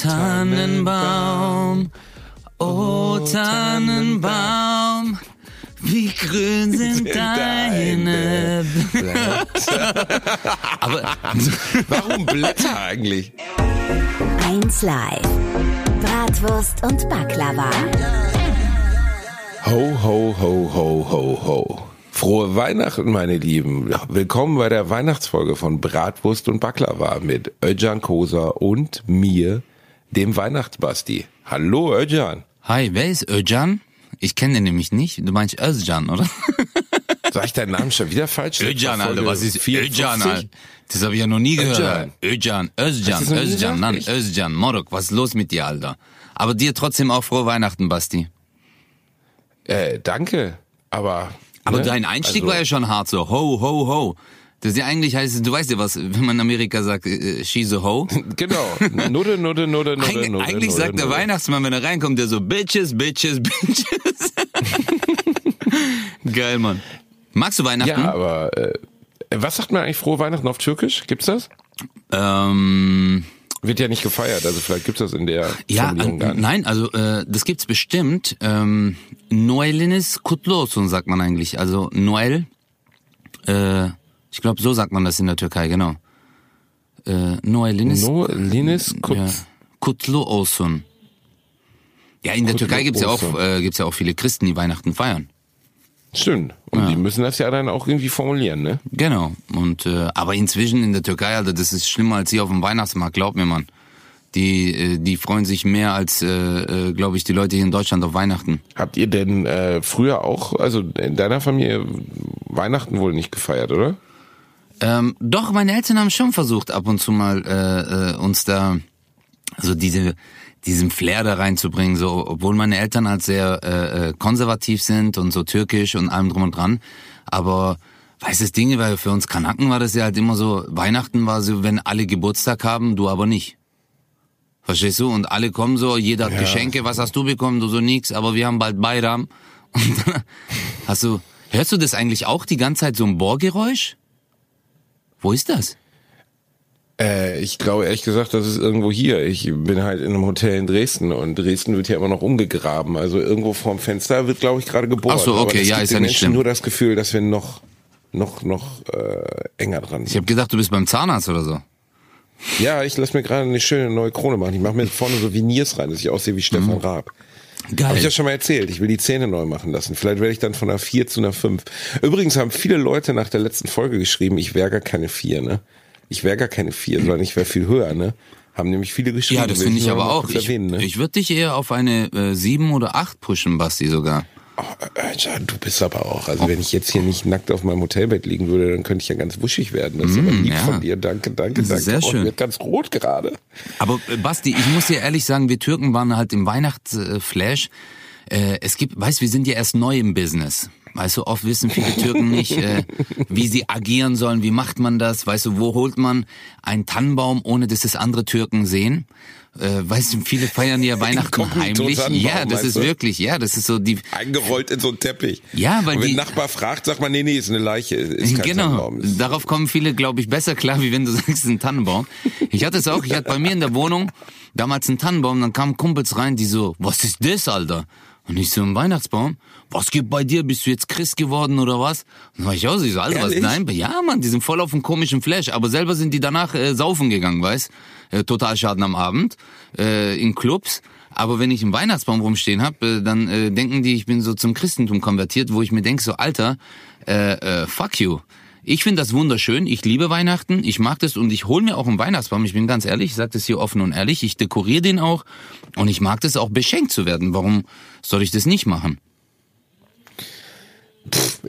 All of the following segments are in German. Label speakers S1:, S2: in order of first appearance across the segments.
S1: Tannenbaum, oh Tannenbaum, wie grün sind deine Blätter. Aber
S2: Warum Blätter eigentlich?
S3: 1 Live. Bratwurst und Baklava.
S2: Ho, ho, ho, ho, ho, ho. Frohe Weihnachten, meine Lieben. Willkommen bei der Weihnachtsfolge von Bratwurst und Baklava mit Özcan Kosa und mir, dem Weihnachtsbasti. Hallo, Özcan.
S1: Hi, wer ist Öcan? Ich kenne den nämlich nicht. Du meinst Özcan, oder?
S2: Sag ich deinen Namen schon wieder falsch?
S1: Öcan, Alter, was ist
S2: 54?
S1: Öcan, Alter? Das habe ich ja noch nie gehört.
S2: Özcan.
S1: Özcan, Özcan,
S2: Echt?
S1: Özcan, Morok, was ist los mit dir, Alter? Aber dir trotzdem auch frohe Weihnachten, Basti.
S2: Äh, danke, aber...
S1: Aber
S2: ne?
S1: dein Einstieg
S2: Also-
S1: war ja schon hart, so ho, ho, ho. Das ist ja eigentlich heißt, du weißt ja was, wenn man in Amerika sagt, äh, she's a ho.
S2: Genau, Nudde, Nudde, Nudde, Nudde,
S1: Eig
S2: Nudde,
S1: eigentlich
S2: Nudde,
S1: sagt der
S2: Nudde.
S1: Weihnachtsmann, wenn er reinkommt, der so Bitches, Bitches, Bitches. Geil, Mann. Magst du Weihnachten?
S2: Ja, aber äh, was sagt man eigentlich frohe Weihnachten auf Türkisch? Gibt's das?
S1: Ähm,
S2: Wird ja nicht gefeiert, also vielleicht gibt's das in der
S1: ja,
S2: Formulierung
S1: äh,
S2: gar nicht.
S1: nein, also äh, das gibt's bestimmt. Ähm, Noeliniz kutlu olsun sagt man eigentlich. Also Noel, äh, ich glaube so sagt man das in der Türkei, genau. Äh, Noeliniz
S2: No, Linis Kut
S1: ja, kutlu olsun. Ja, in der
S2: Kutlu
S1: Türkei gibt's ja auch äh, gibt's ja auch viele Christen, die Weihnachten feiern.
S2: Stimmt. Und
S1: Ja.
S2: die müssen das ja dann auch irgendwie formulieren, ne?
S1: Genau. Und äh, aber inzwischen in der Türkei, Alter, das ist schlimmer als hier auf dem Weihnachtsmarkt, glaub mir, Mann. Die äh, die freuen sich mehr als, äh, äh, glaube ich, die Leute hier in Deutschland auf Weihnachten.
S2: Habt ihr denn äh, früher auch, also in deiner Familie Weihnachten wohl nicht gefeiert, oder?
S1: Ähm, doch, meine Eltern haben schon versucht, ab und zu mal äh, äh, uns da so diese diesen Flair da reinzubringen, so obwohl meine Eltern halt sehr äh, äh, konservativ sind und so türkisch und allem drum und dran. Aber weißt du, das Ding, weil für uns Kanaken war das ja halt immer so, Weihnachten war so, wenn alle Geburtstag haben, du aber nicht. Verstehst du? Und alle kommen so, jeder hat
S2: Ja.
S1: Geschenke, was hast du bekommen? Du so nix, aber wir haben bald Bayram. Und hast du, hörst du das eigentlich auch die ganze Zeit so ein Bohrgeräusch? Wo ist das?
S2: Äh, ich glaube ehrlich gesagt, das ist irgendwo hier. Ich bin halt in einem Hotel in Dresden und Dresden wird ja immer noch umgegraben. Also irgendwo vorm Fenster wird, glaube ich, gerade gebohrt.
S1: Ach so, okay, ja, ist ja nicht
S2: Menschen
S1: schlimm.
S2: nur das Gefühl, dass wir noch, noch, noch äh, enger dran
S1: Ich
S2: sind.
S1: habe gedacht, du bist beim Zahnarzt oder so.
S2: Ja, ich lasse mir gerade eine schöne neue Krone machen. Ich mache mir vorne so Veneers rein, dass ich aussehe wie Stefan
S1: Mhm.
S2: Raab.
S1: Geil.
S2: Habe ich ja schon mal erzählt. Ich will die Zähne neu machen lassen. Vielleicht werde ich dann von einer 4 zu einer 5. Übrigens haben viele Leute nach der letzten Folge geschrieben, ich wäre gar keine 4, ne? Ich wäre gar keine 4, sondern ich wäre viel höher, ne? Haben nämlich viele geschrieben.
S1: ja, das finde ich aber auch. Ich,
S2: erwähnen, ne?
S1: ich würde dich eher auf eine äh, 7 oder 8 pushen, Basti sogar.
S2: Oh, ja, du bist aber auch. Also wenn ich jetzt hier nicht nackt auf meinem Hotelbett liegen würde, dann könnte ich ja ganz wuschig werden. Das ist aber lieb
S1: ja.
S2: von dir. Danke, danke,
S1: Das ist
S2: danke.
S1: sehr
S2: Oh,
S1: schön.
S2: wird ganz rot gerade.
S1: Aber äh, Basti, ich muss dir ehrlich sagen, wir Türken waren halt im Weihnachtsflash. Äh, es gibt, weißt, wir sind ja erst neu im Business. Weißt du, oft wissen viele Türken nicht, äh, wie sie agieren sollen, wie macht man das, weißt du, wo holt man einen Tannenbaum, ohne dass es andere Türken sehen? Äh, weißt du, viele feiern ja Weihnachten heimlich. Ja, das ist
S2: du?
S1: wirklich, ja, das ist so die,
S2: Eingerollt in so einen Teppich.
S1: Ja, weil
S2: Und wenn
S1: die-
S2: ein Nachbar fragt, sagt man, nee, nee, ist eine Leiche. Ist kein
S1: genau.
S2: Tannenbaum. Ist-
S1: Darauf kommen viele, glaube ich, besser klar, wie wenn du sagst, es ist ein Tannenbaum. Ich hatte es auch, ich hatte bei mir in der Wohnung damals einen Tannenbaum, dann kamen Kumpels rein, die so, was ist das, Alter? Und ich so, ein Weihnachtsbaum? Was gibt bei dir? Bist du jetzt Christ geworden oder was? Und dann war ich auch so, ich so, Alter, was? Nein, ja, Mann, die sind voll auf einem komischen Flash. Aber selber sind die danach äh, saufen gegangen, weißt? Äh, total Schaden am Abend, äh, in Clubs. Aber wenn ich einen Weihnachtsbaum rumstehen hab, äh, dann äh, denken die, ich bin so zum Christentum konvertiert, wo ich mir denk so, Alter, äh, äh, fuck you. Ich finde das wunderschön. Ich liebe Weihnachten. Ich mag das und ich hole mir auch einen Weihnachtsbaum. Ich bin ganz ehrlich, ich sage das hier offen und ehrlich. Ich dekoriere den auch und ich mag das auch beschenkt zu werden. Warum soll ich das nicht machen?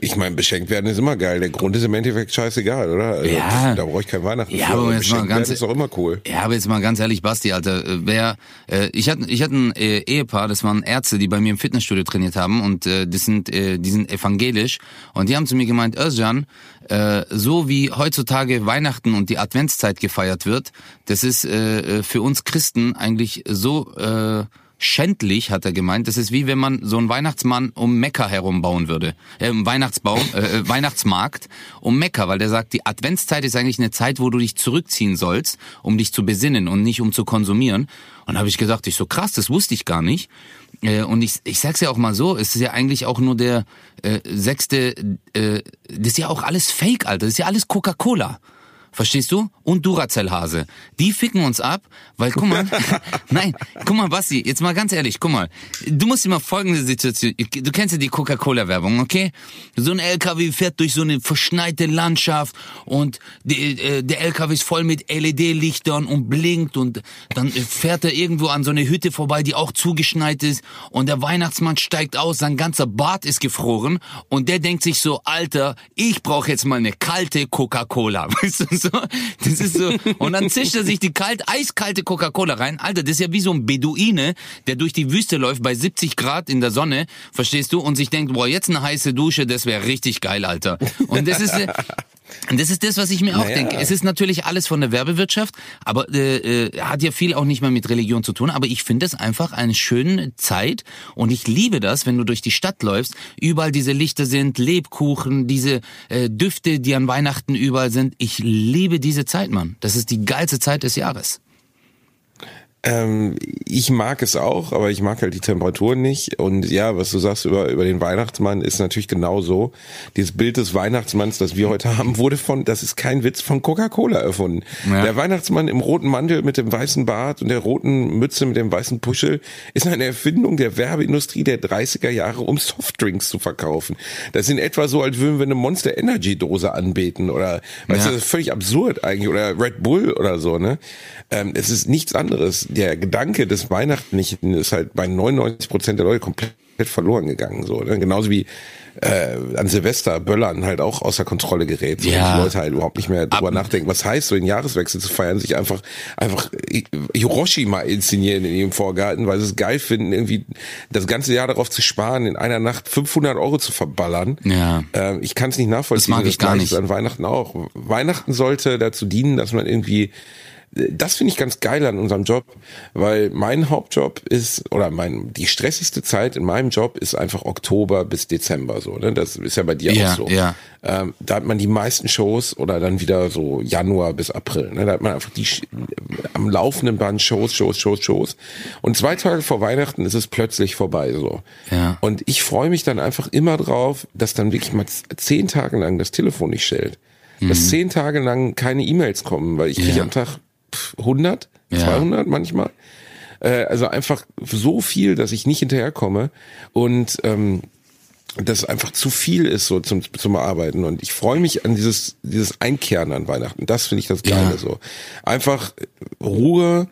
S2: Ich meine, beschenkt werden ist immer geil. Der Grund ist im Endeffekt scheißegal, oder? Also,
S1: Ja.
S2: Da brauche ich kein Weihnachten
S1: Ja,
S2: für.
S1: aber
S2: aber
S1: jetzt mal ganz-
S2: ist doch immer cool.
S1: Ja, aber jetzt mal ganz ehrlich, Basti, Alter, äh, wer, äh, ich hatte, ich hatte ein äh, Ehepaar, das waren Ärzte, die bei mir im Fitnessstudio trainiert haben und äh, das sind, äh, die sind evangelisch und die haben zu mir gemeint, Özcan, äh, so wie heutzutage Weihnachten und die Adventszeit gefeiert wird, das ist äh, äh, für uns Christen eigentlich so äh, schändlich, hat er gemeint. Das ist wie wenn man so einen Weihnachtsmann um Mekka herum bauen würde. Äh, Weihnachtsbaum, äh, äh, Weihnachtsmarkt um Mekka, weil der sagt, die Adventszeit ist eigentlich eine Zeit, wo du dich zurückziehen sollst, um dich zu besinnen und nicht um zu konsumieren. Und habe ich gesagt, ich so krass, das wusste ich gar nicht. Äh, und ich, ich sag's ja auch mal so, es ist ja eigentlich auch nur der äh, sechste, äh, das ist ja auch alles Fake, Alter, das ist ja alles Coca-Cola. Verstehst du? Und Duracell-Hase. Die ficken uns ab, weil, guck mal, nein, guck mal, Basti, jetzt mal ganz ehrlich, guck mal, du musst dir mal folgende Situation, du kennst ja die Coca-Cola-Werbung, okay? So ein LKW fährt durch so eine verschneite Landschaft und die, äh, der LKW ist voll mit LED-Lichtern und blinkt und dann fährt er irgendwo an so eine Hütte vorbei, die auch zugeschneit ist und der Weihnachtsmann steigt aus, sein ganzer Bart ist gefroren und der denkt sich so, Alter, ich brauche jetzt mal eine kalte Coca-Cola, weißt du? So. Das ist so. Und dann zischt er sich die kalt, eiskalte Coca-Cola rein. Alter, das ist ja wie so ein Beduine, der durch die Wüste läuft bei 70 Grad in der Sonne, verstehst du? Und sich denkt, boah, jetzt eine heiße Dusche, das wäre richtig geil, Alter. Und das ist, und das ist das, was ich mir auch naja. denke. Es ist natürlich alles von der Werbewirtschaft, aber äh, äh, hat ja viel auch nicht mehr mit Religion zu tun. Aber ich finde es einfach eine schöne Zeit und ich liebe das, wenn du durch die Stadt läufst, überall diese Lichter sind, Lebkuchen, diese äh, Düfte, die an Weihnachten überall sind. Ich liebe diese Zeit, Mann. Das ist die geilste Zeit des Jahres.
S2: Ähm, ich mag es auch, aber ich mag halt die Temperatur nicht. Und ja, was du sagst über, über den Weihnachtsmann ist natürlich genau so. Dieses Bild des Weihnachtsmanns, das wir heute haben, wurde von, das ist kein Witz, von Coca-Cola erfunden. Ja. Der Weihnachtsmann im roten Mantel mit dem weißen Bart und der roten Mütze mit dem weißen Puschel ist eine Erfindung der Werbeindustrie der 30er Jahre, um Softdrinks zu verkaufen. Das in etwa so, als würden wir eine Monster Energy Dose anbeten oder, weißt ja. du, das ist völlig absurd eigentlich oder Red Bull oder so, ne? Ähm, es ist nichts anderes der Gedanke des Weihnachtlichen ist halt bei 99 Prozent der Leute komplett verloren gegangen. So, ne? Genauso wie äh, an Silvester Böllern halt auch außer Kontrolle gerät. So, ja. die Leute halt überhaupt nicht mehr drüber Ab nachdenken. Was heißt, so den Jahreswechsel zu feiern, sich einfach einfach Hiroshima inszenieren in ihrem Vorgarten, weil sie es geil finden, irgendwie das ganze Jahr darauf zu sparen, in einer Nacht 500 Euro zu verballern. Ja. Ähm, ich kann es nicht nachvollziehen.
S1: Das mag ich das gar nicht.
S2: An Weihnachten auch. Weihnachten sollte dazu dienen, dass man irgendwie das finde ich ganz geil an unserem Job, weil mein Hauptjob ist, oder mein, die stressigste Zeit in meinem Job ist einfach Oktober bis Dezember so, ne? Das ist ja bei dir ja, auch so. Ja. Ähm, da hat man die meisten Shows oder dann wieder so Januar bis April, ne? Da hat man einfach die am laufenden Band Shows, Shows, Shows, Shows. Und zwei Tage vor Weihnachten ist es plötzlich vorbei so. Ja. Und ich freue mich dann einfach immer drauf, dass dann wirklich mal zehn Tage lang das Telefon nicht stellt. Dass mhm. zehn Tage lang keine E-Mails kommen, weil ich kriege ja. am Tag 100, ja. 200 manchmal. Äh, also einfach so viel, dass ich nicht hinterherkomme und ähm, das einfach zu viel ist so zum, zum Arbeiten und ich freue mich an dieses dieses Einkehren an Weihnachten. Das finde ich das Geile ja. so. Einfach Ruhe,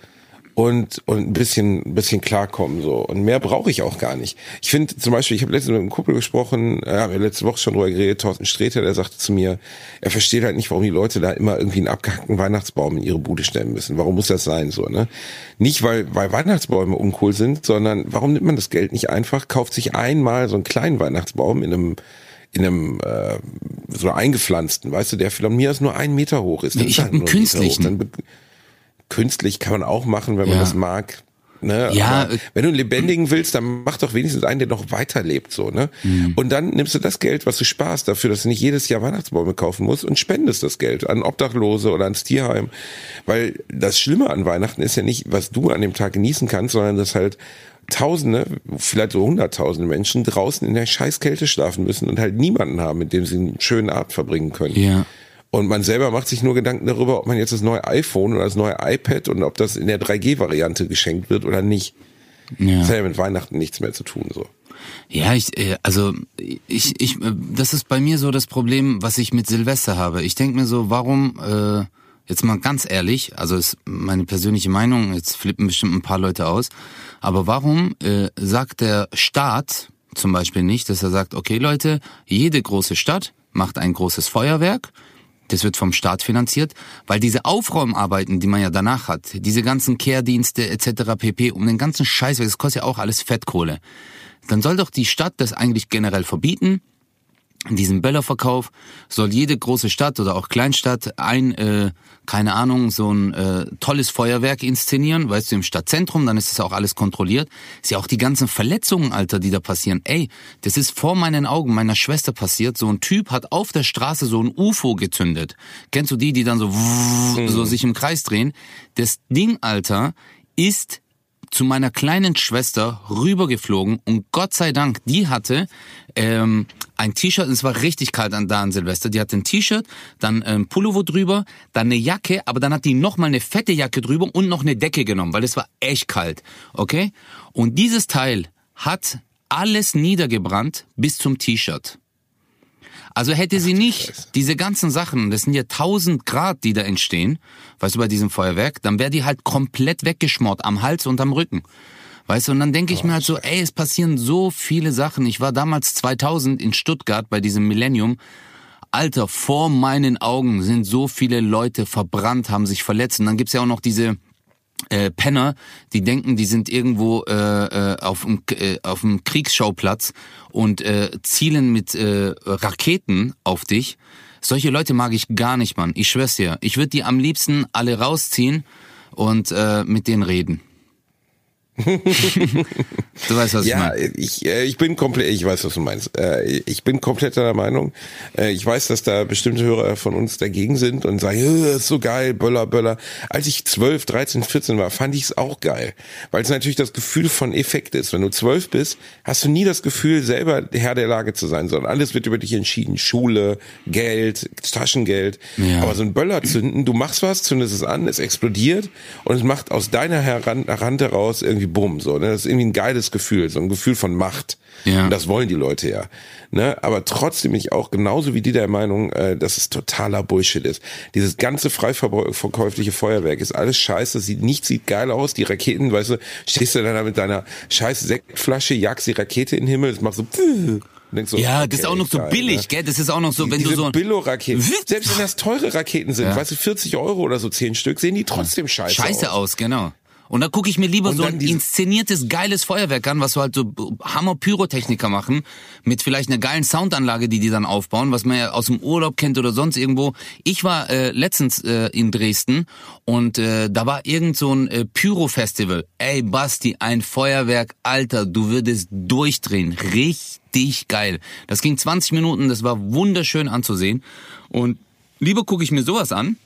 S2: und und ein bisschen ein bisschen klarkommen so und mehr brauche ich auch gar nicht. Ich finde zum Beispiel, ich habe letztens mit einem Kumpel gesprochen, äh, haben wir letzte Woche schon drüber geredet, Thorsten Sträter, der sagte zu mir, er versteht halt nicht, warum die Leute da immer irgendwie einen abgehackten Weihnachtsbaum in ihre Bude stellen müssen. Warum muss das sein so ne? Nicht weil weil Weihnachtsbäume uncool sind, sondern warum nimmt man das Geld nicht einfach, kauft sich einmal so einen kleinen Weihnachtsbaum in einem in einem äh, so eingepflanzten, weißt du, der von mir aus nur einen Meter hoch ist.
S1: Nee, ich habe einen künstlichen
S2: künstlich kann man auch machen, wenn man ja. das mag. Ne? Ja, Aber wenn du einen lebendigen willst, dann mach doch wenigstens einen, der noch weiterlebt, so, ne? Mhm. Und dann nimmst du das Geld, was du sparst, dafür, dass du nicht jedes Jahr Weihnachtsbäume kaufen musst und spendest das Geld an Obdachlose oder ans Tierheim. Weil das Schlimme an Weihnachten ist ja nicht, was du an dem Tag genießen kannst, sondern dass halt Tausende, vielleicht so Hunderttausende Menschen draußen in der Scheißkälte schlafen müssen und halt niemanden haben, mit dem sie einen schönen Abend verbringen können. Ja. Und man selber macht sich nur Gedanken darüber, ob man jetzt das neue iPhone oder das neue iPad und ob das in der 3G-Variante geschenkt wird oder nicht. Ja. Das hat ja mit Weihnachten nichts mehr zu tun, so.
S1: Ja, ich, äh, also ich, ich, äh, das ist bei mir so das Problem, was ich mit Silvester habe. Ich denke mir so, warum, äh, jetzt mal ganz ehrlich, also ist meine persönliche Meinung, jetzt flippen bestimmt ein paar Leute aus, aber warum äh, sagt der Staat zum Beispiel nicht, dass er sagt, okay Leute, jede große Stadt macht ein großes Feuerwerk das wird vom Staat finanziert, weil diese Aufräumarbeiten, die man ja danach hat, diese ganzen Kehrdienste etc. pp. um den ganzen Scheiß, das kostet ja auch alles Fettkohle. Dann soll doch die Stadt das eigentlich generell verbieten in diesem Böllerverkauf soll jede große Stadt oder auch Kleinstadt ein, äh, keine Ahnung, so ein äh, tolles Feuerwerk inszenieren, weißt du, im Stadtzentrum, dann ist das auch alles kontrolliert. Ist ja auch die ganzen Verletzungen, Alter, die da passieren. Ey, das ist vor meinen Augen meiner Schwester passiert. So ein Typ hat auf der Straße so ein UFO gezündet. Kennst du die, die dann so, so sich im Kreis drehen? Das Ding, Alter, ist zu meiner kleinen Schwester rübergeflogen und Gott sei Dank, die hatte ähm, ein T-Shirt, es war richtig kalt an da an Silvester, die hatte ein T-Shirt, dann ein ähm, Pullover drüber, dann eine Jacke, aber dann hat die nochmal eine fette Jacke drüber und noch eine Decke genommen, weil es war echt kalt, okay? Und dieses Teil hat alles niedergebrannt bis zum T-Shirt. Also hätte sie nicht diese ganzen Sachen, das sind ja 1000 Grad, die da entstehen, weißt du, bei diesem Feuerwerk, dann wäre die halt komplett weggeschmort am Hals und am Rücken. Weißt du, und dann denke ich mir halt so, ey, es passieren so viele Sachen. Ich war damals 2000 in Stuttgart bei diesem Millennium. Alter, vor meinen Augen sind so viele Leute verbrannt, haben sich verletzt. Und dann gibt's ja auch noch diese äh, Penner, die denken, die sind irgendwo äh, äh, auf dem äh, auf dem Kriegsschauplatz und äh, zielen mit äh, Raketen auf dich. Solche Leute mag ich gar nicht, Mann. Ich schwör's dir. Ich würde die am liebsten alle rausziehen und äh, mit denen reden du weißt, was
S2: ja,
S1: ich meine.
S2: Ich, äh, ich bin komplett, ich weiß, was du meinst. Äh, ich bin komplett der Meinung. Äh, ich weiß, dass da bestimmte Hörer von uns dagegen sind und sagen, das ist so geil, Böller, Böller. Als ich 12, 13, 14 war, fand ich es auch geil. Weil es natürlich das Gefühl von Effekt ist. Wenn du 12 bist, hast du nie das Gefühl, selber Herr der Lage zu sein, sondern alles wird über dich entschieden. Schule, Geld, Taschengeld. Ja. Aber so ein Böller zünden, du machst was, zündest es an, es explodiert und es macht aus deiner Hand heraus irgendwie bumm, so, ne? Das ist irgendwie ein geiles Gefühl, so ein Gefühl von Macht. Ja. Und das wollen die Leute ja. Ne? Aber trotzdem bin ich auch genauso wie die der Meinung, äh, dass es totaler Bullshit ist. Dieses ganze frei verkäufliche Feuerwerk ist alles scheiße, sieht nichts sieht geil aus, die Raketen, weißt du, stehst du dann da mit deiner scheiß Sektflasche, jagst die Rakete in den Himmel, es macht so
S1: so, ja, okay, das ist auch noch so geil, billig, ne? gell? Das ist auch noch so, wenn
S2: Diese
S1: du so
S2: Billo-Raketen. Selbst wenn das teure Raketen sind, ja. weißt du, 40 Euro oder so, 10 Stück, sehen die trotzdem scheiße,
S1: scheiße aus. Scheiße aus, genau. Und da gucke ich mir lieber so ein inszeniertes, geiles Feuerwerk an, was so halt so Hammer-Pyrotechniker machen, mit vielleicht einer geilen Soundanlage, die die dann aufbauen, was man ja aus dem Urlaub kennt oder sonst irgendwo. Ich war äh, letztens äh, in Dresden und äh, da war irgend so ein äh, Pyro-Festival. Ey, Basti, ein Feuerwerk, Alter, du würdest durchdrehen. Richtig geil. Das ging 20 Minuten, das war wunderschön anzusehen. Und lieber gucke ich mir sowas an,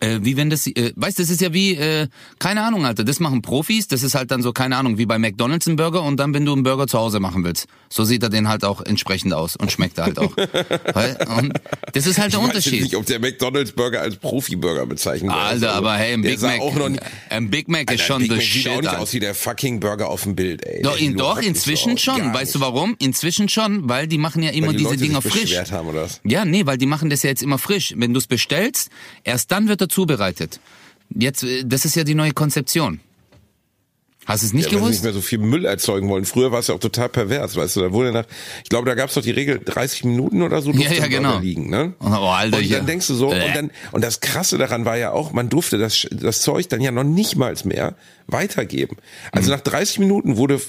S1: äh, wie wenn das, äh, weißt, das ist ja wie, äh, keine Ahnung, Alter, das machen Profis, das ist halt dann so, keine Ahnung, wie bei McDonalds ein Burger und dann, wenn du einen Burger zu Hause machen willst, so sieht er den halt auch entsprechend aus und schmeckt er halt auch. und das ist halt der
S2: ich
S1: Unterschied. Ich
S2: weiß nicht, ob der McDonalds Burger als Profi-Burger bezeichnet wird.
S1: Alter, aber hey, ein Big Mac, ein Big Mac ist schon
S2: Big
S1: shit.
S2: Sieht auch nicht aus wie der fucking Burger auf dem Bild, ey.
S1: Doch, in, doch inzwischen schon. Weißt du warum? Inzwischen schon, weil die machen ja immer
S2: weil die
S1: diese
S2: Leute
S1: Dinger frisch.
S2: Haben, oder was?
S1: Ja, nee, weil die machen das ja jetzt immer frisch. Wenn du es bestellst, erst dann wird er zubereitet. Jetzt, äh, das ist ja die neue Konzeption. Hast du es nicht
S2: ja,
S1: gewusst?
S2: Weil sie nicht mehr so viel Müll erzeugen wollen. Früher war es ja auch total pervers, weißt du. Da wurde nach, ich glaube, da gab es doch die Regel 30 Minuten oder so
S1: durfte ja, ja, genau.
S2: liegen, ne?
S1: Oh, Alter,
S2: und dann
S1: ja.
S2: denkst du so,
S1: äh.
S2: und dann, und das Krasse daran war ja auch, man durfte das, das Zeug dann ja noch nicht mal mehr weitergeben. Also mhm. nach 30 Minuten wurde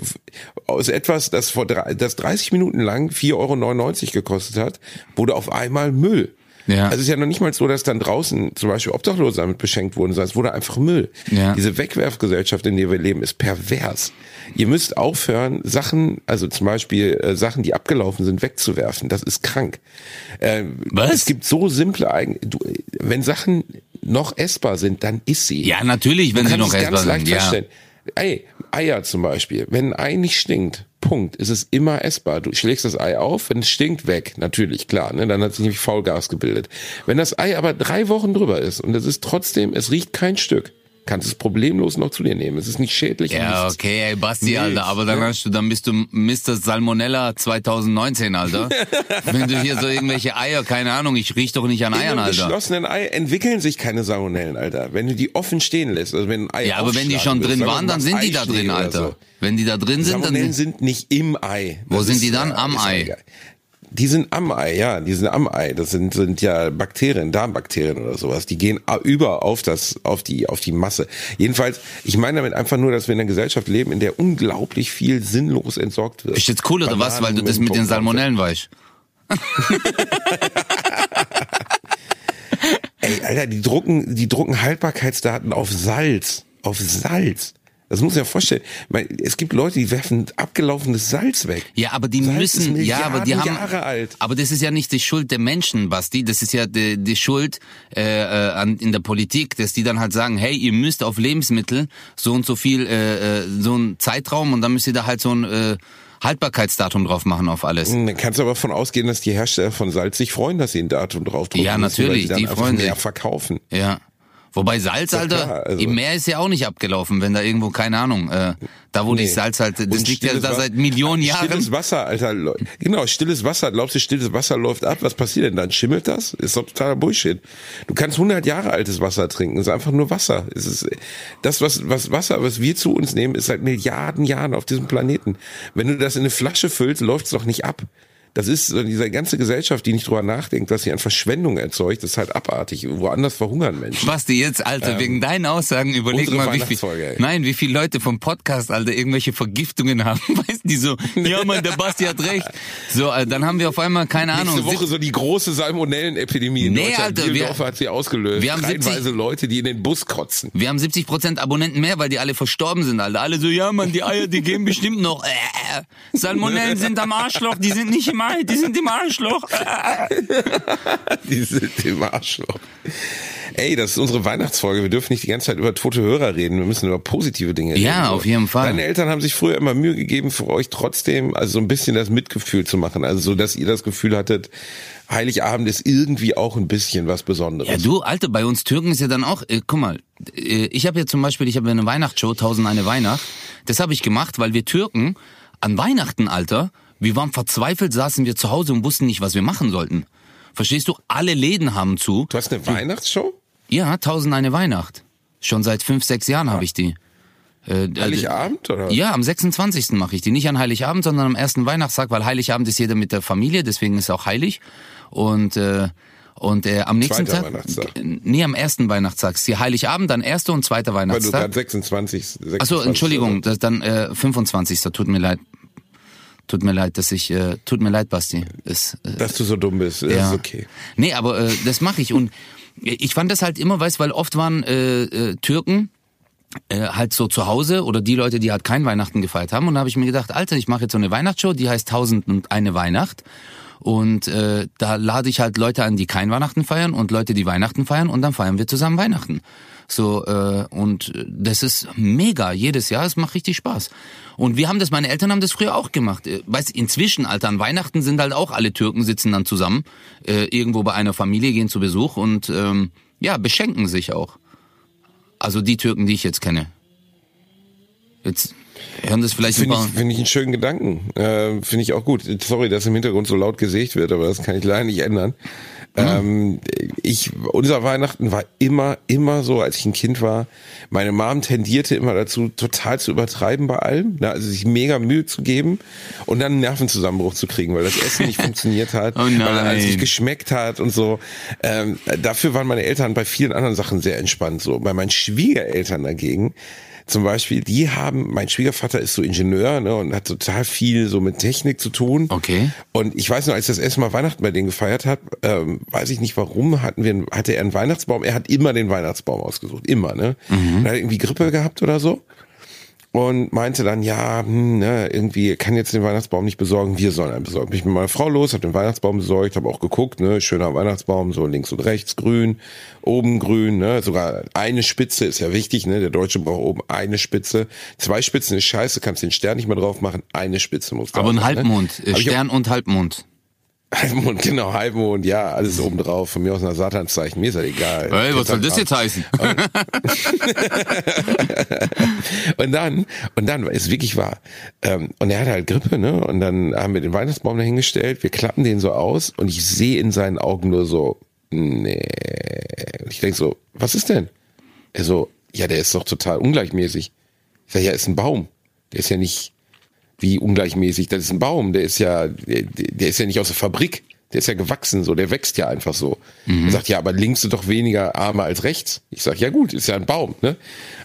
S2: aus etwas, das vor das 30 Minuten lang 4,99 Euro gekostet hat, wurde auf einmal Müll. Ja. Also es ist ja noch nicht mal so, dass dann draußen zum Beispiel Obdachlose damit beschenkt wurden, sondern es wurde einfach Müll. Ja. Diese Wegwerfgesellschaft, in der wir leben, ist pervers. Ihr müsst aufhören, Sachen, also zum Beispiel äh, Sachen, die abgelaufen sind, wegzuwerfen. Das ist krank. Äh,
S1: Was?
S2: Es gibt so simple Eigen... Du, wenn Sachen noch essbar sind, dann ist sie.
S1: Ja, natürlich, wenn sie noch essbar sind. Ja.
S2: Ey, Eier zum Beispiel. Wenn ein Ei nicht stinkt, Punkt. Es ist immer essbar. Du schlägst das Ei auf, wenn es stinkt, weg. Natürlich, klar. Ne? Dann hat sich nämlich Faulgas gebildet. Wenn das Ei aber drei Wochen drüber ist und es ist trotzdem, es riecht kein Stück, kannst es problemlos noch zu dir nehmen. Es ist nicht schädlich.
S1: Ja,
S2: nichts.
S1: okay, ey, Basti, nichts, Alter, aber dann ne? hast du, dann bist du Mr. Salmonella 2019, Alter. Wenn du hier so irgendwelche Eier, keine Ahnung, ich riech doch nicht an Eiern,
S2: In einem
S1: Alter.
S2: geschlossenen Ei entwickeln sich keine Salmonellen, Alter. Wenn du die offen stehen lässt, also wenn ein Ei
S1: Ja, aber wenn die schon drin waren, dann sind die da drin, Alter. So. Wenn die da drin sind,
S2: Salmonellen
S1: dann
S2: sind nicht im Ei.
S1: Wo
S2: Das
S1: sind die dann? Am Ei.
S2: egal. Die sind am Ei, ja, die sind am Ei. Das sind, sind ja Bakterien, Darmbakterien oder sowas. Die gehen über auf das, auf die, auf die Masse. Jedenfalls, ich meine damit einfach nur, dass wir in einer Gesellschaft leben, in der unglaublich viel sinnlos entsorgt wird.
S1: Ist jetzt cool oder was, weil du das mit den Salmonellen weißt?
S2: Ey, Alter, die drucken, die drucken Haltbarkeitsdaten auf Salz. Auf Salz. Das muss man ja vorstellen. Ich Es gibt Leute, die werfen abgelaufenes Salz weg.
S1: Ja, aber die
S2: Salz
S1: müssen, ja, aber die haben,
S2: Jahre alt.
S1: aber das ist ja nicht die Schuld der Menschen, Basti. Das ist ja die, die Schuld äh, äh, an, in der Politik, dass die dann halt sagen, hey, ihr müsst auf Lebensmittel so und so viel, äh, äh, so ein Zeitraum und dann müsst ihr da halt so ein äh, Haltbarkeitsdatum drauf machen auf alles.
S2: Dann kannst du aber davon ausgehen, dass die Hersteller von Salz sich freuen, dass sie ein Datum drauf drucken
S1: Ja,
S2: müssen, weil
S1: natürlich,
S2: die, dann
S1: die freuen
S2: mehr
S1: sich.
S2: verkaufen.
S1: Ja. Wobei Salz,
S2: Ja,
S1: Alter,
S2: klar, also-
S1: im Meer ist ja auch nicht abgelaufen, wenn da irgendwo, keine Ahnung, äh, da wo die
S2: Nee.
S1: Salz halt, das
S2: Und
S1: liegt ja
S2: stilles
S1: da seit Millionen
S2: Stilles
S1: Jahren.
S2: Wasser, Alter. Genau, stilles Wasser. Glaubst du, stilles Wasser läuft ab? Was passiert denn dann? Schimmelt das? Ist doch totaler Bullshit. Du kannst 100 Jahre altes Wasser trinken. Es ist einfach nur Wasser. Es ist, das, was, was Wasser, was wir zu uns nehmen, ist seit Milliarden Jahren auf diesem Planeten. Wenn du das in eine Flasche füllst, läuft es doch nicht ab. Das ist diese ganze Gesellschaft, die nicht drüber nachdenkt, dass sie an Verschwendung erzeugt, das ist halt abartig. Woanders verhungern Menschen.
S1: Basti, jetzt, Alter, wegen deinen Aussagen überleg
S2: Ähm,
S1: mal, wie viel,
S2: Weihnachtsfolge, ey.
S1: nein, wie viele Leute vom Podcast, Alter, irgendwelche Vergiftungen haben. Weißt du, die so, ja, Mann, der Basti hat recht. So, äh, dann haben wir auf einmal, keine Ahnung,
S2: Nächste Woche so die große Salmonellenepidemie in
S1: Nee,
S2: Deutschland.
S1: Alter, wir-
S2: hat sie ausgelöst.
S1: wir haben 70
S2: Reihenweise Leute, die in den Bus kotzen.
S1: Wir haben 70% Abonnenten mehr, weil die alle verstorben sind, Alter. Alle so, ja, Mann, die Eier, die gehen bestimmt noch. Äh, äh. Salmonellen sind am Arschloch, die sind nicht im Ei, die sind im Arschloch.
S2: Die sind im Arschloch. Ey, das ist unsere Weihnachtsfolge. Wir dürfen nicht die ganze Zeit über tote Hörer reden. Wir müssen über positive Dinge reden.
S1: Ja, auf jeden Fall.
S2: Deine Eltern haben sich früher immer Mühe gegeben, für euch trotzdem, also so ein bisschen das Mitgefühl zu machen. Also so, dass ihr das Gefühl hattet, Heiligabend ist irgendwie auch ein bisschen was Besonderes.
S1: Ja, du, Alter, bei uns Türken ist ja dann auch, äh, guck mal, äh, ich habe ja zum Beispiel, ich habe eine Weihnachtsshow, Tausend eine Weihnacht. Das habe ich gemacht, weil wir Türken an Weihnachten, Alter, wir waren verzweifelt, saßen wir zu Hause und wussten nicht, was wir machen sollten. Verstehst du? Alle Läden haben zu.
S2: Du hast eine Weihnachtsshow?
S1: Ja, Tausend eine Weihnacht. Schon seit fünf, sechs Jahren habe ich die. Äh, äh,
S2: Heiligabend, oder?
S1: Ja, am 26. mache ich die. Nicht an Heiligabend, sondern am ersten Weihnachtstag, weil Heiligabend ist jeder mit der Familie, deswegen ist auch heilig. Und, äh, und äh, am nächsten
S2: Zweiter
S1: Tag.
S2: Weihnachtstag.
S1: Nee, am ersten Weihnachtstag. Ist die Heiligabend, dann erster und zweiter
S2: Weil du
S1: Weihnachtstag.
S2: gerade 26, 26.
S1: Achso, Entschuldigung, das dann äh, 25. Tut mir leid. Tut mir leid, dass ich, äh, tut mir leid, Basti. Ist, äh,
S2: Dass du so dumm bist, das ist okay.
S1: Nee, aber äh, das mache ich und ich fand das halt immer, weißt, weil oft waren äh, äh, Türken äh, halt so zu Hause oder die Leute, die halt kein Weihnachten gefeiert haben und da habe ich mir gedacht, Alter, ich mache jetzt so eine Weihnachtsshow, die heißt Tausend und eine Weihnacht und äh, da lade ich halt Leute an, die kein Weihnachten feiern und Leute, die Weihnachten feiern und dann feiern wir zusammen Weihnachten. So äh, und das ist mega jedes Jahr, es macht richtig Spaß. Und wir haben das, meine Eltern haben das früher auch gemacht. Äh, Weißt, inzwischen, Alter, an Weihnachten sind halt auch alle Türken sitzen dann zusammen äh, irgendwo bei einer Familie, gehen zu Besuch und ähm, ja beschenken sich auch. Also die Türken, die ich jetzt kenne. Jetzt hören das vielleicht
S2: Finde ich, finde ich einen schönen Gedanken. Äh, Finde ich auch gut. Sorry, dass im Hintergrund so laut gesägt wird, aber das kann ich leider nicht ändern. Ähm, ich, unser Weihnachten war immer, immer so, als ich ein Kind war. Meine Mom tendierte immer dazu, total zu übertreiben bei allem, ne? also sich mega Mühe zu geben und dann einen Nervenzusammenbruch zu kriegen, weil das Essen nicht funktioniert hat,
S1: Oh
S2: weil er
S1: nein.
S2: als nicht geschmeckt hat und so. Ähm, dafür waren meine Eltern bei vielen anderen Sachen sehr entspannt. So bei meinen Schwiegereltern dagegen zum Beispiel, die haben, mein Schwiegervater ist so Ingenieur ne, und hat total viel so mit Technik zu tun.
S1: Okay.
S2: Und ich weiß noch, als ich das erste Mal Weihnachten bei denen gefeiert hat, ähm, weiß ich nicht warum, hatten wir, hatte er einen Weihnachtsbaum. Er hat immer den Weihnachtsbaum ausgesucht, immer, ne? Und hat irgendwie Grippe gehabt oder so und meinte dann, ja, hm, ne, irgendwie kann jetzt den Weihnachtsbaum nicht besorgen, wir sollen einen besorgen. Bin ich mit meiner Frau los, habe den Weihnachtsbaum besorgt, habe auch geguckt, ne, schöner Weihnachtsbaum, so links und rechts grün, oben grün, ne, sogar eine Spitze ist ja wichtig, ne, der Deutsche braucht oben eine Spitze, zwei Spitzen ist scheiße, kannst den Stern nicht mehr drauf machen, eine Spitze muss
S1: Aber
S2: drauf,
S1: ein Halbmond,
S2: Ne? ich auch-
S1: Stern und Halbmond.
S2: Halbmond, genau, Halbmond, ja, alles oben drauf, von mir aus ein Satanszeichen, mir ist das egal.
S1: Ey, was soll das jetzt heißen?
S2: Und dann, und dann, ist wirklich wahr. Ähm, und er hatte halt Grippe, ne? Und dann haben wir den Weihnachtsbaum dahingestellt, wir klappen den so aus und ich sehe in seinen Augen nur so, nee. Und ich denk so, was ist denn? Er so, ja, der ist doch total ungleichmäßig. Ich sag, ja, ist ein Baum. Der ist ja nicht wie ungleichmäßig, das ist ein Baum, der ist ja, der, der ist ja nicht aus der Fabrik. Der ist ja gewachsen, so, der wächst ja einfach so. Er sagt, ja, aber links sind doch weniger Arme als rechts. Ich sag, ja gut, ist ja ein Baum, ne?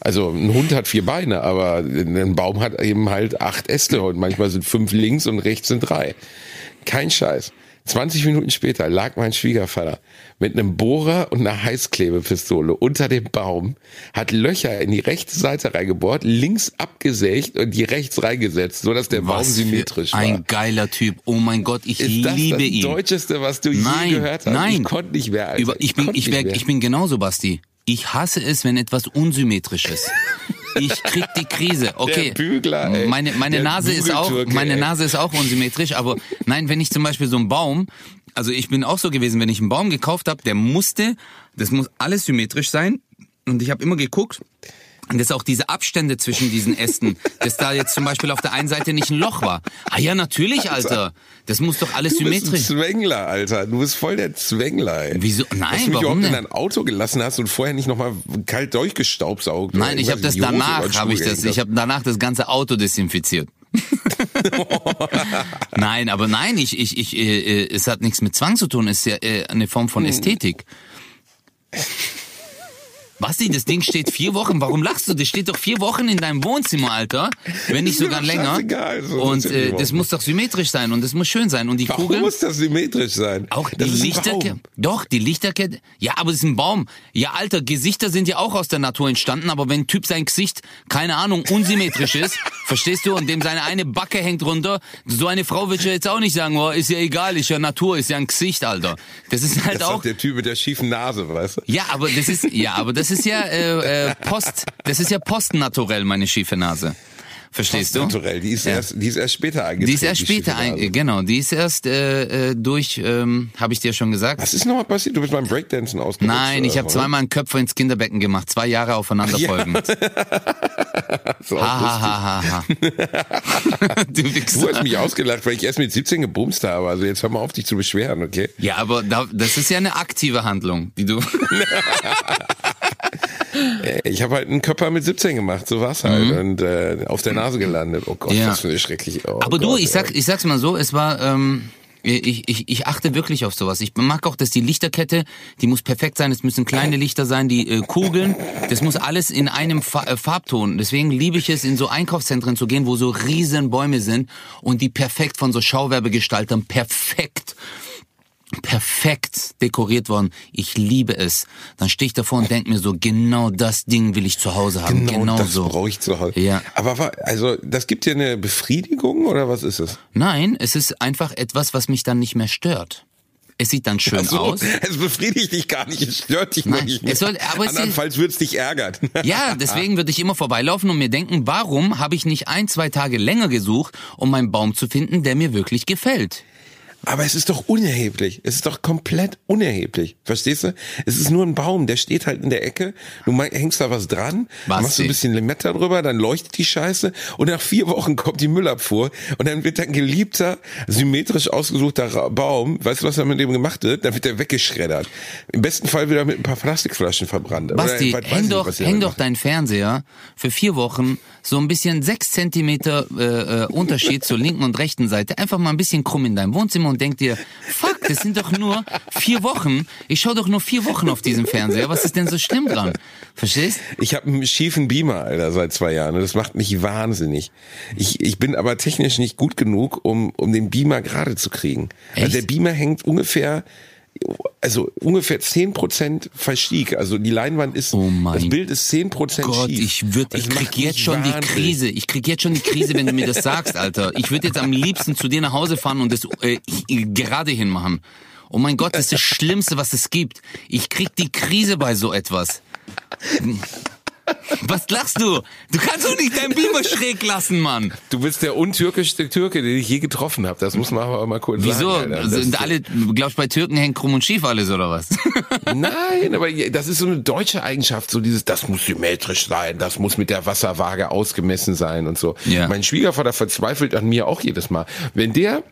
S2: Also ein Hund hat vier Beine, aber ein Baum hat eben halt acht Äste und manchmal sind fünf links und rechts sind drei. Kein Scheiß. 20 Minuten später lag mein Schwiegervater mit einem Bohrer und einer Heißklebepistole unter dem Baum, hat Löcher in die rechte Seite reingebohrt, links abgesägt und die rechts reingesetzt, so dass der Baum
S1: Was
S2: symmetrisch war.
S1: Ein geiler Typ. Oh mein Gott, ich
S2: Ist das
S1: liebe
S2: das
S1: ihn.
S2: Deutscheste, was du
S1: nein,
S2: je gehört hast?
S1: Nein,
S2: Ich konnte nicht mehr, Alter.
S1: Über, ich, bin, ich,
S2: nicht
S1: wär,
S2: mehr.
S1: ich bin genauso, Basti. Ich hasse es, wenn etwas unsymmetrisch ist. Ich krieg die Krise. Okay.
S2: Bügler, ey.
S1: Meine, meine
S2: Der
S1: Nase ist auch, meine. Nase ist auch unsymmetrisch, aber nein, wenn ich zum Beispiel so einen Baum, also ich bin auch so gewesen, wenn ich einen Baum gekauft habe, der musste, das muss alles symmetrisch sein. Und ich habe immer geguckt, und dass auch diese Abstände zwischen diesen Ästen, dass da jetzt zum Beispiel auf der einen Seite nicht ein Loch war. Ah ja, natürlich, Alter. Das muss doch alles
S2: Du bist ein
S1: symmetrisch.
S2: Zwängler, Alter. Du bist voll der Zwängler, ey.
S1: Wieso?
S2: Dass
S1: Nein,
S2: du mich
S1: warum
S2: überhaupt in
S1: denn?
S2: dein Auto gelassen hast und vorher nicht nochmal kalt durchgestaubsaugt.
S1: Nein, ich habe das danach, habe ich das, ich habe danach das ganze Auto desinfiziert. nein, aber nein, ich, ich, ich, äh, äh, es hat nichts mit Zwang zu tun, es ist ja äh, eine Form
S2: Hm.
S1: von Ästhetik. Basti, das Ding steht vier Wochen. Warum lachst du? Das steht doch vier Wochen in deinem Wohnzimmer, Alter. Wenn nicht
S2: Ist
S1: sogar länger.
S2: so
S1: Und
S2: die
S1: äh, das muss doch symmetrisch sein und das muss schön sein. Und die
S2: Warum
S1: Kugeln.
S2: muss das symmetrisch sein?
S1: Auch die
S2: das ist ein
S1: Lichterkette. Doch, die Lichterkette. Ja, aber es ist ein Baum. Ja, Alter, Gesichter sind ja auch aus der Natur entstanden, aber wenn ein Typ sein Gesicht, keine Ahnung, unsymmetrisch ist, verstehst du, und dem seine eine Backe hängt runter, so eine Frau wird ja jetzt auch nicht sagen, oh, ist ja egal, ist ja Natur, ist ja ein Gesicht, Alter. Das ist halt
S2: Das ist
S1: auch.
S2: doch der Typ mit der schiefen Nase, weißt du?
S1: Ja, aber das ist ja, aber das ist ja äh, äh, Post, das ist ja postnaturell meine schiefe Nase. Verstehst du?
S2: Naturell. Die ist,
S1: Ja.
S2: erst, die ist erst später eingetreten.
S1: Die ist erst später ein, genau, die ist erst äh, äh, durch, ähm, habe ich dir schon gesagt.
S2: Was ist nochmal passiert? Du bist beim Breakdancen ausgerutscht.
S1: Nein, ich habe
S2: so,
S1: zweimal einen Köpfer ins Kinderbecken gemacht, zwei Jahre aufeinander folgend.
S2: Das ist auch
S1: Ha, ha, ha, ha, du
S2: Du hast mich ausgelacht, weil ich erst mit 17 gebumst habe. Also jetzt hör mal auf, dich zu beschweren, okay?
S1: Ja, aber da, das ist ja eine aktive Handlung, die du.
S2: Äh, Ich habe halt einen Körper mit 17 gemacht, so war's halt. Und äh, auf der Nase gelandet. Oh Gott,
S1: Mhm. Ja.
S2: was für eine schreckliche. Oh
S1: Aber du,
S2: Gott,
S1: ich sag,
S2: ey.
S1: ich sag's mal so, es war, ähm, ich, ich, ich achte wirklich auf sowas. Ich mag auch, dass die Lichterkette, die muss perfekt sein. Es müssen kleine Lichter sein, die äh, Kugeln. Das muss alles in einem Fa äh, Farbton. Deswegen liebe ich es, in so Einkaufszentren zu gehen, wo so riesen Bäume sind und die perfekt von so Schauwerbegestaltern perfekt perfekt dekoriert worden. Ich liebe es. Dann stehe ich davor und denke mir so, genau das Ding will ich zu Hause haben. Genau,
S2: Genau, das
S1: so.
S2: brauche ich zu Hause.
S1: Ja.
S2: Aber also, das gibt dir eine Befriedigung oder was ist es?
S1: Nein, es ist einfach etwas, was mich dann nicht mehr stört. Es sieht dann schön
S2: so,
S1: aus.
S2: es befriedigt dich gar nicht, es stört dich
S1: Nein,
S2: nicht. mehr.
S1: es soll- aber
S2: Andernfalls würde es dich ärgern.
S1: Ja, deswegen würde ich immer vorbeilaufen und mir denken, warum habe ich nicht ein, zwei Tage länger gesucht, um einen Baum zu finden, der mir wirklich gefällt?
S2: Aber es ist doch unerheblich. Es ist doch komplett unerheblich. Verstehst du? Es ist nur ein Baum, der steht halt in der Ecke. Du hängst da was dran,
S1: Was
S2: machst so ein bisschen Limetta drüber, dann leuchtet die Scheiße und nach vier Wochen kommt die Müllabfuhr und dann wird dein geliebter, symmetrisch ausgesuchter Baum, weißt du, was er mit dem gemacht wird? Dann wird der weggeschreddert. Im besten Fall wird er mit ein paar Plastikflaschen verbrannt.
S1: Basti, häng doch, häng doch deinen Fernseher für vier Wochen so ein bisschen sechs Zentimeter äh, äh, Unterschied zur linken und rechten Seite. Einfach mal ein bisschen krumm in deinem Wohnzimmer und denk dir, fuck, das sind doch nur vier Wochen. Ich schau doch nur vier Wochen auf diesem Fernseher. Was ist denn so schlimm dran? Verstehst?
S2: Ich habe einen schiefen Beamer, Alter, seit zwei Jahren. Und das macht mich wahnsinnig. Ich, ich bin aber technisch nicht gut genug, um, um den Beamer gerade zu kriegen.
S1: Echt?
S2: Also der Beamer hängt ungefähr, also ungefähr 10% Verstieg. Also die Leinwand ist,
S1: Oh mein
S2: das Bild ist 10%
S1: Gott,
S2: schief.
S1: ich würd,
S2: Das
S1: ich krieg jetzt schon die
S2: wahnsinnig.
S1: Krise. Ich krieg jetzt schon die Krise, wenn du mir das sagst, Alter. Ich würde jetzt am liebsten zu dir nach Hause fahren und das äh, gerade hinmachen. Oh mein Gott, das ist das Schlimmste, was es gibt. Ich krieg die Krise bei so etwas. Was lachst du? Du kannst doch nicht deinen Beamer schräg lassen, Mann.
S2: Du bist der untürkischste Türke, den ich je getroffen habe. Das muss man aber mal kurz
S1: Wieso?
S2: sagen. Alter. Das-
S1: Sind alle, glaubst du, bei Türken hängt krumm und schief alles oder was?
S2: Nein, aber das ist so eine deutsche Eigenschaft, so dieses, das muss symmetrisch sein, das muss mit der Wasserwaage ausgemessen sein und so.
S1: Ja.
S2: Mein Schwiegervater verzweifelt an mir auch jedes Mal. Wenn der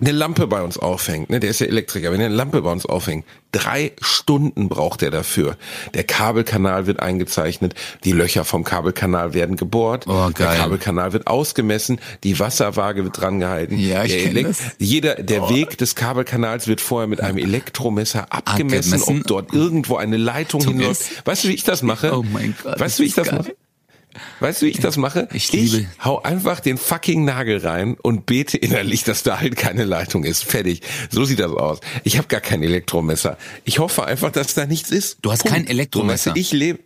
S2: eine Lampe bei uns aufhängt, ne, der ist ja Elektriker, wenn er eine Lampe bei uns aufhängt, drei Stunden braucht er dafür. Der Kabelkanal wird eingezeichnet, die Löcher vom Kabelkanal werden gebohrt,
S1: Oh,
S2: der
S1: geil.
S2: Kabelkanal wird ausgemessen, die Wasserwaage wird dran gehalten.
S1: Ja, ich
S2: der
S1: kenn
S2: Elek-
S1: das.
S2: Jeder, der Weg des Kabelkanals wird vorher mit einem Elektromesser abgemessen,
S1: Abgemessen.
S2: ob dort irgendwo eine Leitung
S1: Du
S2: hinläuft. Weißt du, wie ich das mache?
S1: Oh mein Gott,
S2: Weißt du, wie ich
S1: das ist
S2: mache? Weißt du, wie ich das mache?
S1: Ich liebe-
S2: hau einfach den fucking Nagel rein und bete innerlich, dass da halt keine Leitung ist. Fertig. So sieht das aus. Ich habe gar kein Elektromesser. Ich hoffe einfach, dass da nichts ist.
S1: Du hast kein Elektromesser?
S2: Weißt du, ich lebe.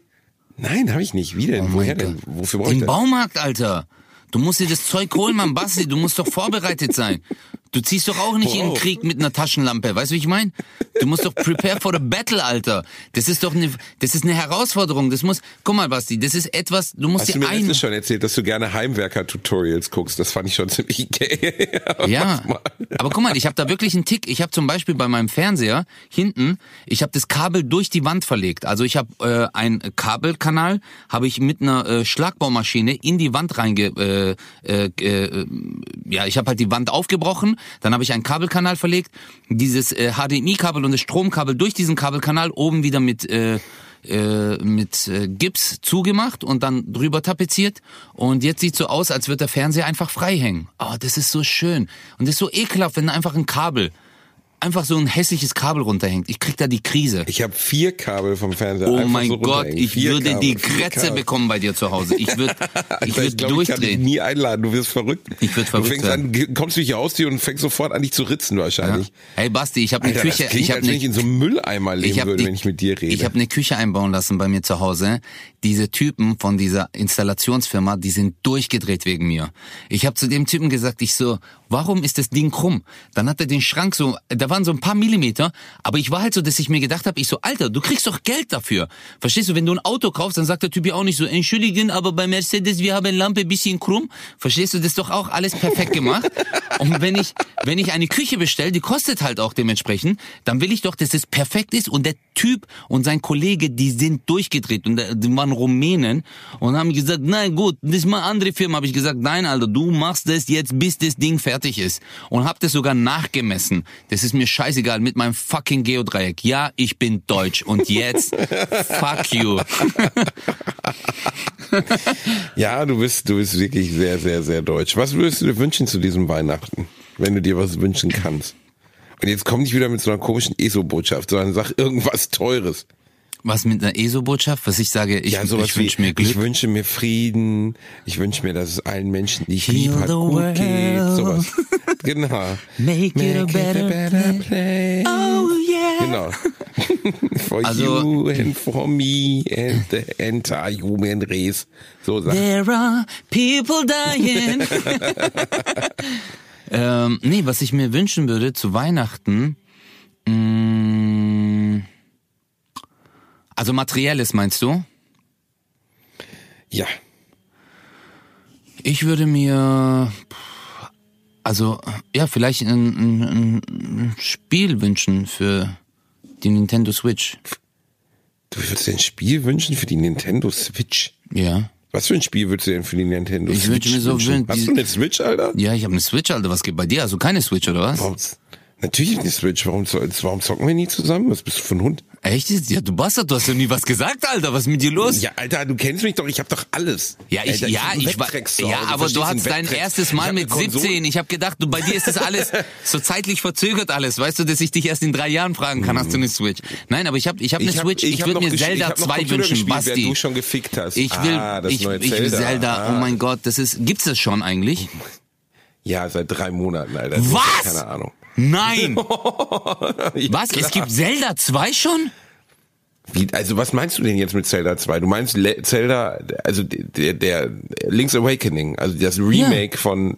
S2: Nein, habe ich nicht. Wie denn?
S1: Oh
S2: Woher denn? Wofür brauche ich
S1: Im
S2: das?
S1: Baumarkt, Alter. Du musst dir das Zeug holen, Mann, Basti. Du musst doch vorbereitet sein. Du ziehst doch auch nicht in den? Krieg mit einer Taschenlampe. Weißt du, wie ich meine? Du musst doch prepare for the battle, Alter. Das ist doch eine, das ist eine Herausforderung. Das muss, guck mal, Basti, das ist etwas, du musst
S2: Hast du
S1: dir
S2: mir
S1: ein,
S2: schon erzählt, dass du gerne Heimwerker-Tutorials guckst? Das fand ich schon ziemlich gay.
S1: Ja, aber guck mal, ich habe da wirklich einen Tick. Ich habe zum Beispiel bei meinem Fernseher hinten, ich habe das Kabel durch die Wand verlegt. Also ich habe äh, einen Kabelkanal, habe ich mit einer äh, Schlagbaumaschine in die Wand reinge... Äh, äh, äh, ja, ich habe halt die Wand aufgebrochen, dann habe ich einen Kabelkanal verlegt, dieses äh, HDMI-Kabel und das Stromkabel durch diesen Kabelkanal oben wieder mit... Äh, äh, mit äh, Gips zugemacht und dann drüber tapeziert und jetzt sieht so aus, als wird der Fernseher einfach frei hängen. Oh, das ist so schön und das ist so ekelhaft, wenn einfach ein Kabel einfach so ein hässliches Kabel runterhängt. Ich krieg da die Krise.
S2: Ich habe vier Kabel vom Fernseher.
S1: Oh mein
S2: so
S1: Gott, ich
S2: Vier
S1: würde
S2: Kabel,
S1: die Krätze bekommen bei dir zu Hause. Ich würde ich
S2: Alter,
S1: würd
S2: glaub, Ich kann dich
S1: durchdrehen.
S2: nie einladen, du wirst verrückt.
S1: Ich würd verrückt
S2: Du fängst an, kommst durch die Haustür und fängst sofort an, dich zu ritzen
S1: Ja.
S2: wahrscheinlich.
S1: Hey Basti, ich habe eine Küche,
S2: das klingt,
S1: ich habe
S2: als wenn ich in so einem Mülleimer leben würde,
S1: die-
S2: wenn ich mit dir rede.
S1: Ich habe eine Küche einbauen lassen bei mir zu Hause. Diese Typen von dieser Installationsfirma, die sind durchgedreht wegen mir. Ich habe zu dem Typen gesagt, ich so, warum ist das Ding krumm? Dann hat er den Schrank so, da waren so ein paar Millimeter, aber ich war halt so, dass ich mir gedacht habe, ich so, Alter, du kriegst doch Geld dafür. Verstehst du, wenn du ein Auto kaufst, dann sagt der Typ ja auch nicht so, entschuldigen, aber bei Mercedes, wir haben Lampe bisschen krumm. Verstehst du, das ist doch auch alles perfekt gemacht. Und wenn ich, wenn ich eine Küche bestelle, die kostet halt auch dementsprechend, dann will ich doch, dass es perfekt ist und der Typ und sein Kollege, die sind durchgedreht und äh, die waren Rumänen und haben gesagt, nein gut, das ist mal eine andere Firma. Habe ich gesagt, nein Alter, du machst das jetzt, bis das Ding fertig ist und hab das sogar nachgemessen. Das ist mir scheißegal mit meinem fucking Geodreieck. Ja, ich bin deutsch und jetzt fuck you.
S2: ja, du bist, du bist wirklich sehr, sehr, sehr deutsch. Was würdest du dir wünschen zu diesem Weihnachten, wenn du dir was wünschen kannst? Und jetzt komm nicht wieder mit so einer komischen ESO-Botschaft, sondern sag irgendwas Teures.
S1: Was mit einer ESO-Botschaft, was ich sage, ich,
S2: ja,
S1: ich wünsche mir Glück.
S2: ich wünsche mir Frieden, ich wünsche mir, dass es allen Menschen, die ich
S1: Heal
S2: lieb
S1: the
S2: hat, gut
S1: world.
S2: geht, sowas. Genau.
S1: Make it a better
S2: place.
S1: Oh yeah.
S2: Genau. for
S1: Also-
S2: you and for me and the entire human race. So sagt.
S1: There are people dying. ähm, nee, was ich mir wünschen würde zu Weihnachten, mh, also materielles meinst du?
S2: Ja.
S1: Ich würde mir, also ja, vielleicht ein, ein, ein Spiel wünschen für die Nintendo Switch.
S2: Du würdest dir ein Spiel wünschen für die Nintendo Switch?
S1: Ja.
S2: Was für ein Spiel würdest du denn für die Nintendo
S1: Ich
S2: Switch
S1: mir so
S2: wünschen?
S1: wün-
S2: Hast du eine Switch, Alter?
S1: Ja, ich habe eine Switch, Alter. Was geht bei dir? Also keine Switch, oder was?
S2: Warum, natürlich eine Switch. Warum, warum zocken wir nie zusammen? Was bist du für ein Hund?
S1: Echt? Ja, du Bastard, du hast ja nie was gesagt, Alter. Was ist mit dir los?
S2: Ja, Alter, du kennst mich doch. Ich hab doch alles.
S1: Ja, ich,
S2: Alter,
S1: ja,
S2: hab
S1: ich war, ja,
S2: Hause,
S1: aber du hattest dein erstes
S2: Ich
S1: Mal
S2: hab
S1: mit
S2: eine Konsole.
S1: 17. Ich habe gedacht, du, bei dir ist das alles so zeitlich verzögert alles. Weißt du, dass ich dich erst in drei Jahren fragen kann, hast du eine Switch? Nein, aber ich habe ich hab eine
S2: Ich hab-
S1: Switch. Ich,
S2: hab
S1: würde mir
S2: ich
S1: Zelda
S2: hab noch
S1: 2
S2: Computer
S1: wünschen, Basti.
S2: du schon gefickt hast.
S1: Ich will,
S2: ah,
S1: ich,
S2: neue
S1: ich will
S2: Zelda.
S1: Zelda. Oh
S2: Ah.
S1: mein Gott, das ist, gibt's das schon eigentlich?
S2: Ja, seit drei Monaten, Alter. Hast
S1: Was?
S2: Keine Ahnung.
S1: Nein!
S2: Ja,
S1: Was?
S2: klar.
S1: Es gibt Zelda 2 schon?
S2: Wie, also was meinst du denn jetzt mit Zelda 2? Du meinst Le Zelda, also der, der Link's Awakening, also das Remake von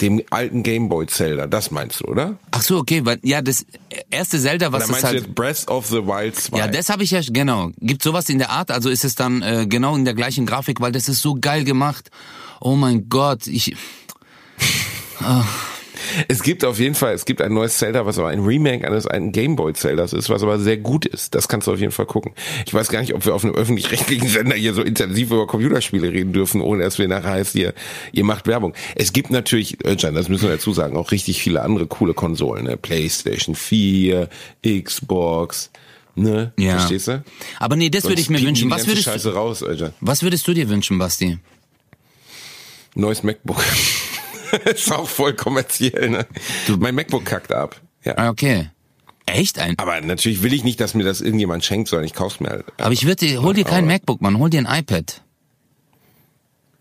S2: dem alten Gameboy Zelda, das meinst du, oder?
S1: Ach so, okay, weil ja, das erste Zelda, was
S2: du
S1: halt
S2: jetzt Breath of the Wild 2?
S1: Ja, das habe ich ja, genau. Gibt sowas in der Art? Also ist es dann äh, genau in der gleichen Grafik, weil das ist so geil gemacht. Oh mein Gott, ich.
S2: Es gibt auf jeden Fall, es gibt ein neues Zelda, was aber ein Remake eines alten Gameboy Zeldas ist, was aber sehr gut ist. Das kannst du auf jeden Fall gucken. Ich weiß gar nicht, ob wir auf einem öffentlich-rechtlichen Sender hier so intensiv über Computerspiele reden dürfen, ohne dass wir nachher heißt, ihr, ihr macht Werbung. Es gibt natürlich, Özcan, das müssen wir dazu sagen, auch richtig viele andere coole Konsolen, ne? Playstation 4, Xbox, ne?
S1: Ja.
S2: Verstehst du?
S1: Aber nee, das würde ich mir wünschen. Was würdest,
S2: Scheiße raus,
S1: was würdest du dir wünschen, Basti?
S2: Neues MacBook. ist auch voll kommerziell, ne? mein MacBook kackt ab. Ja.
S1: Ah, okay. Echt ein?
S2: Aber natürlich will ich nicht, dass mir das irgendjemand schenkt, sondern ich kauf's mir halt.
S1: Aber ich würde dir, hol dir kein MacBook, Mann, hol dir ein iPad.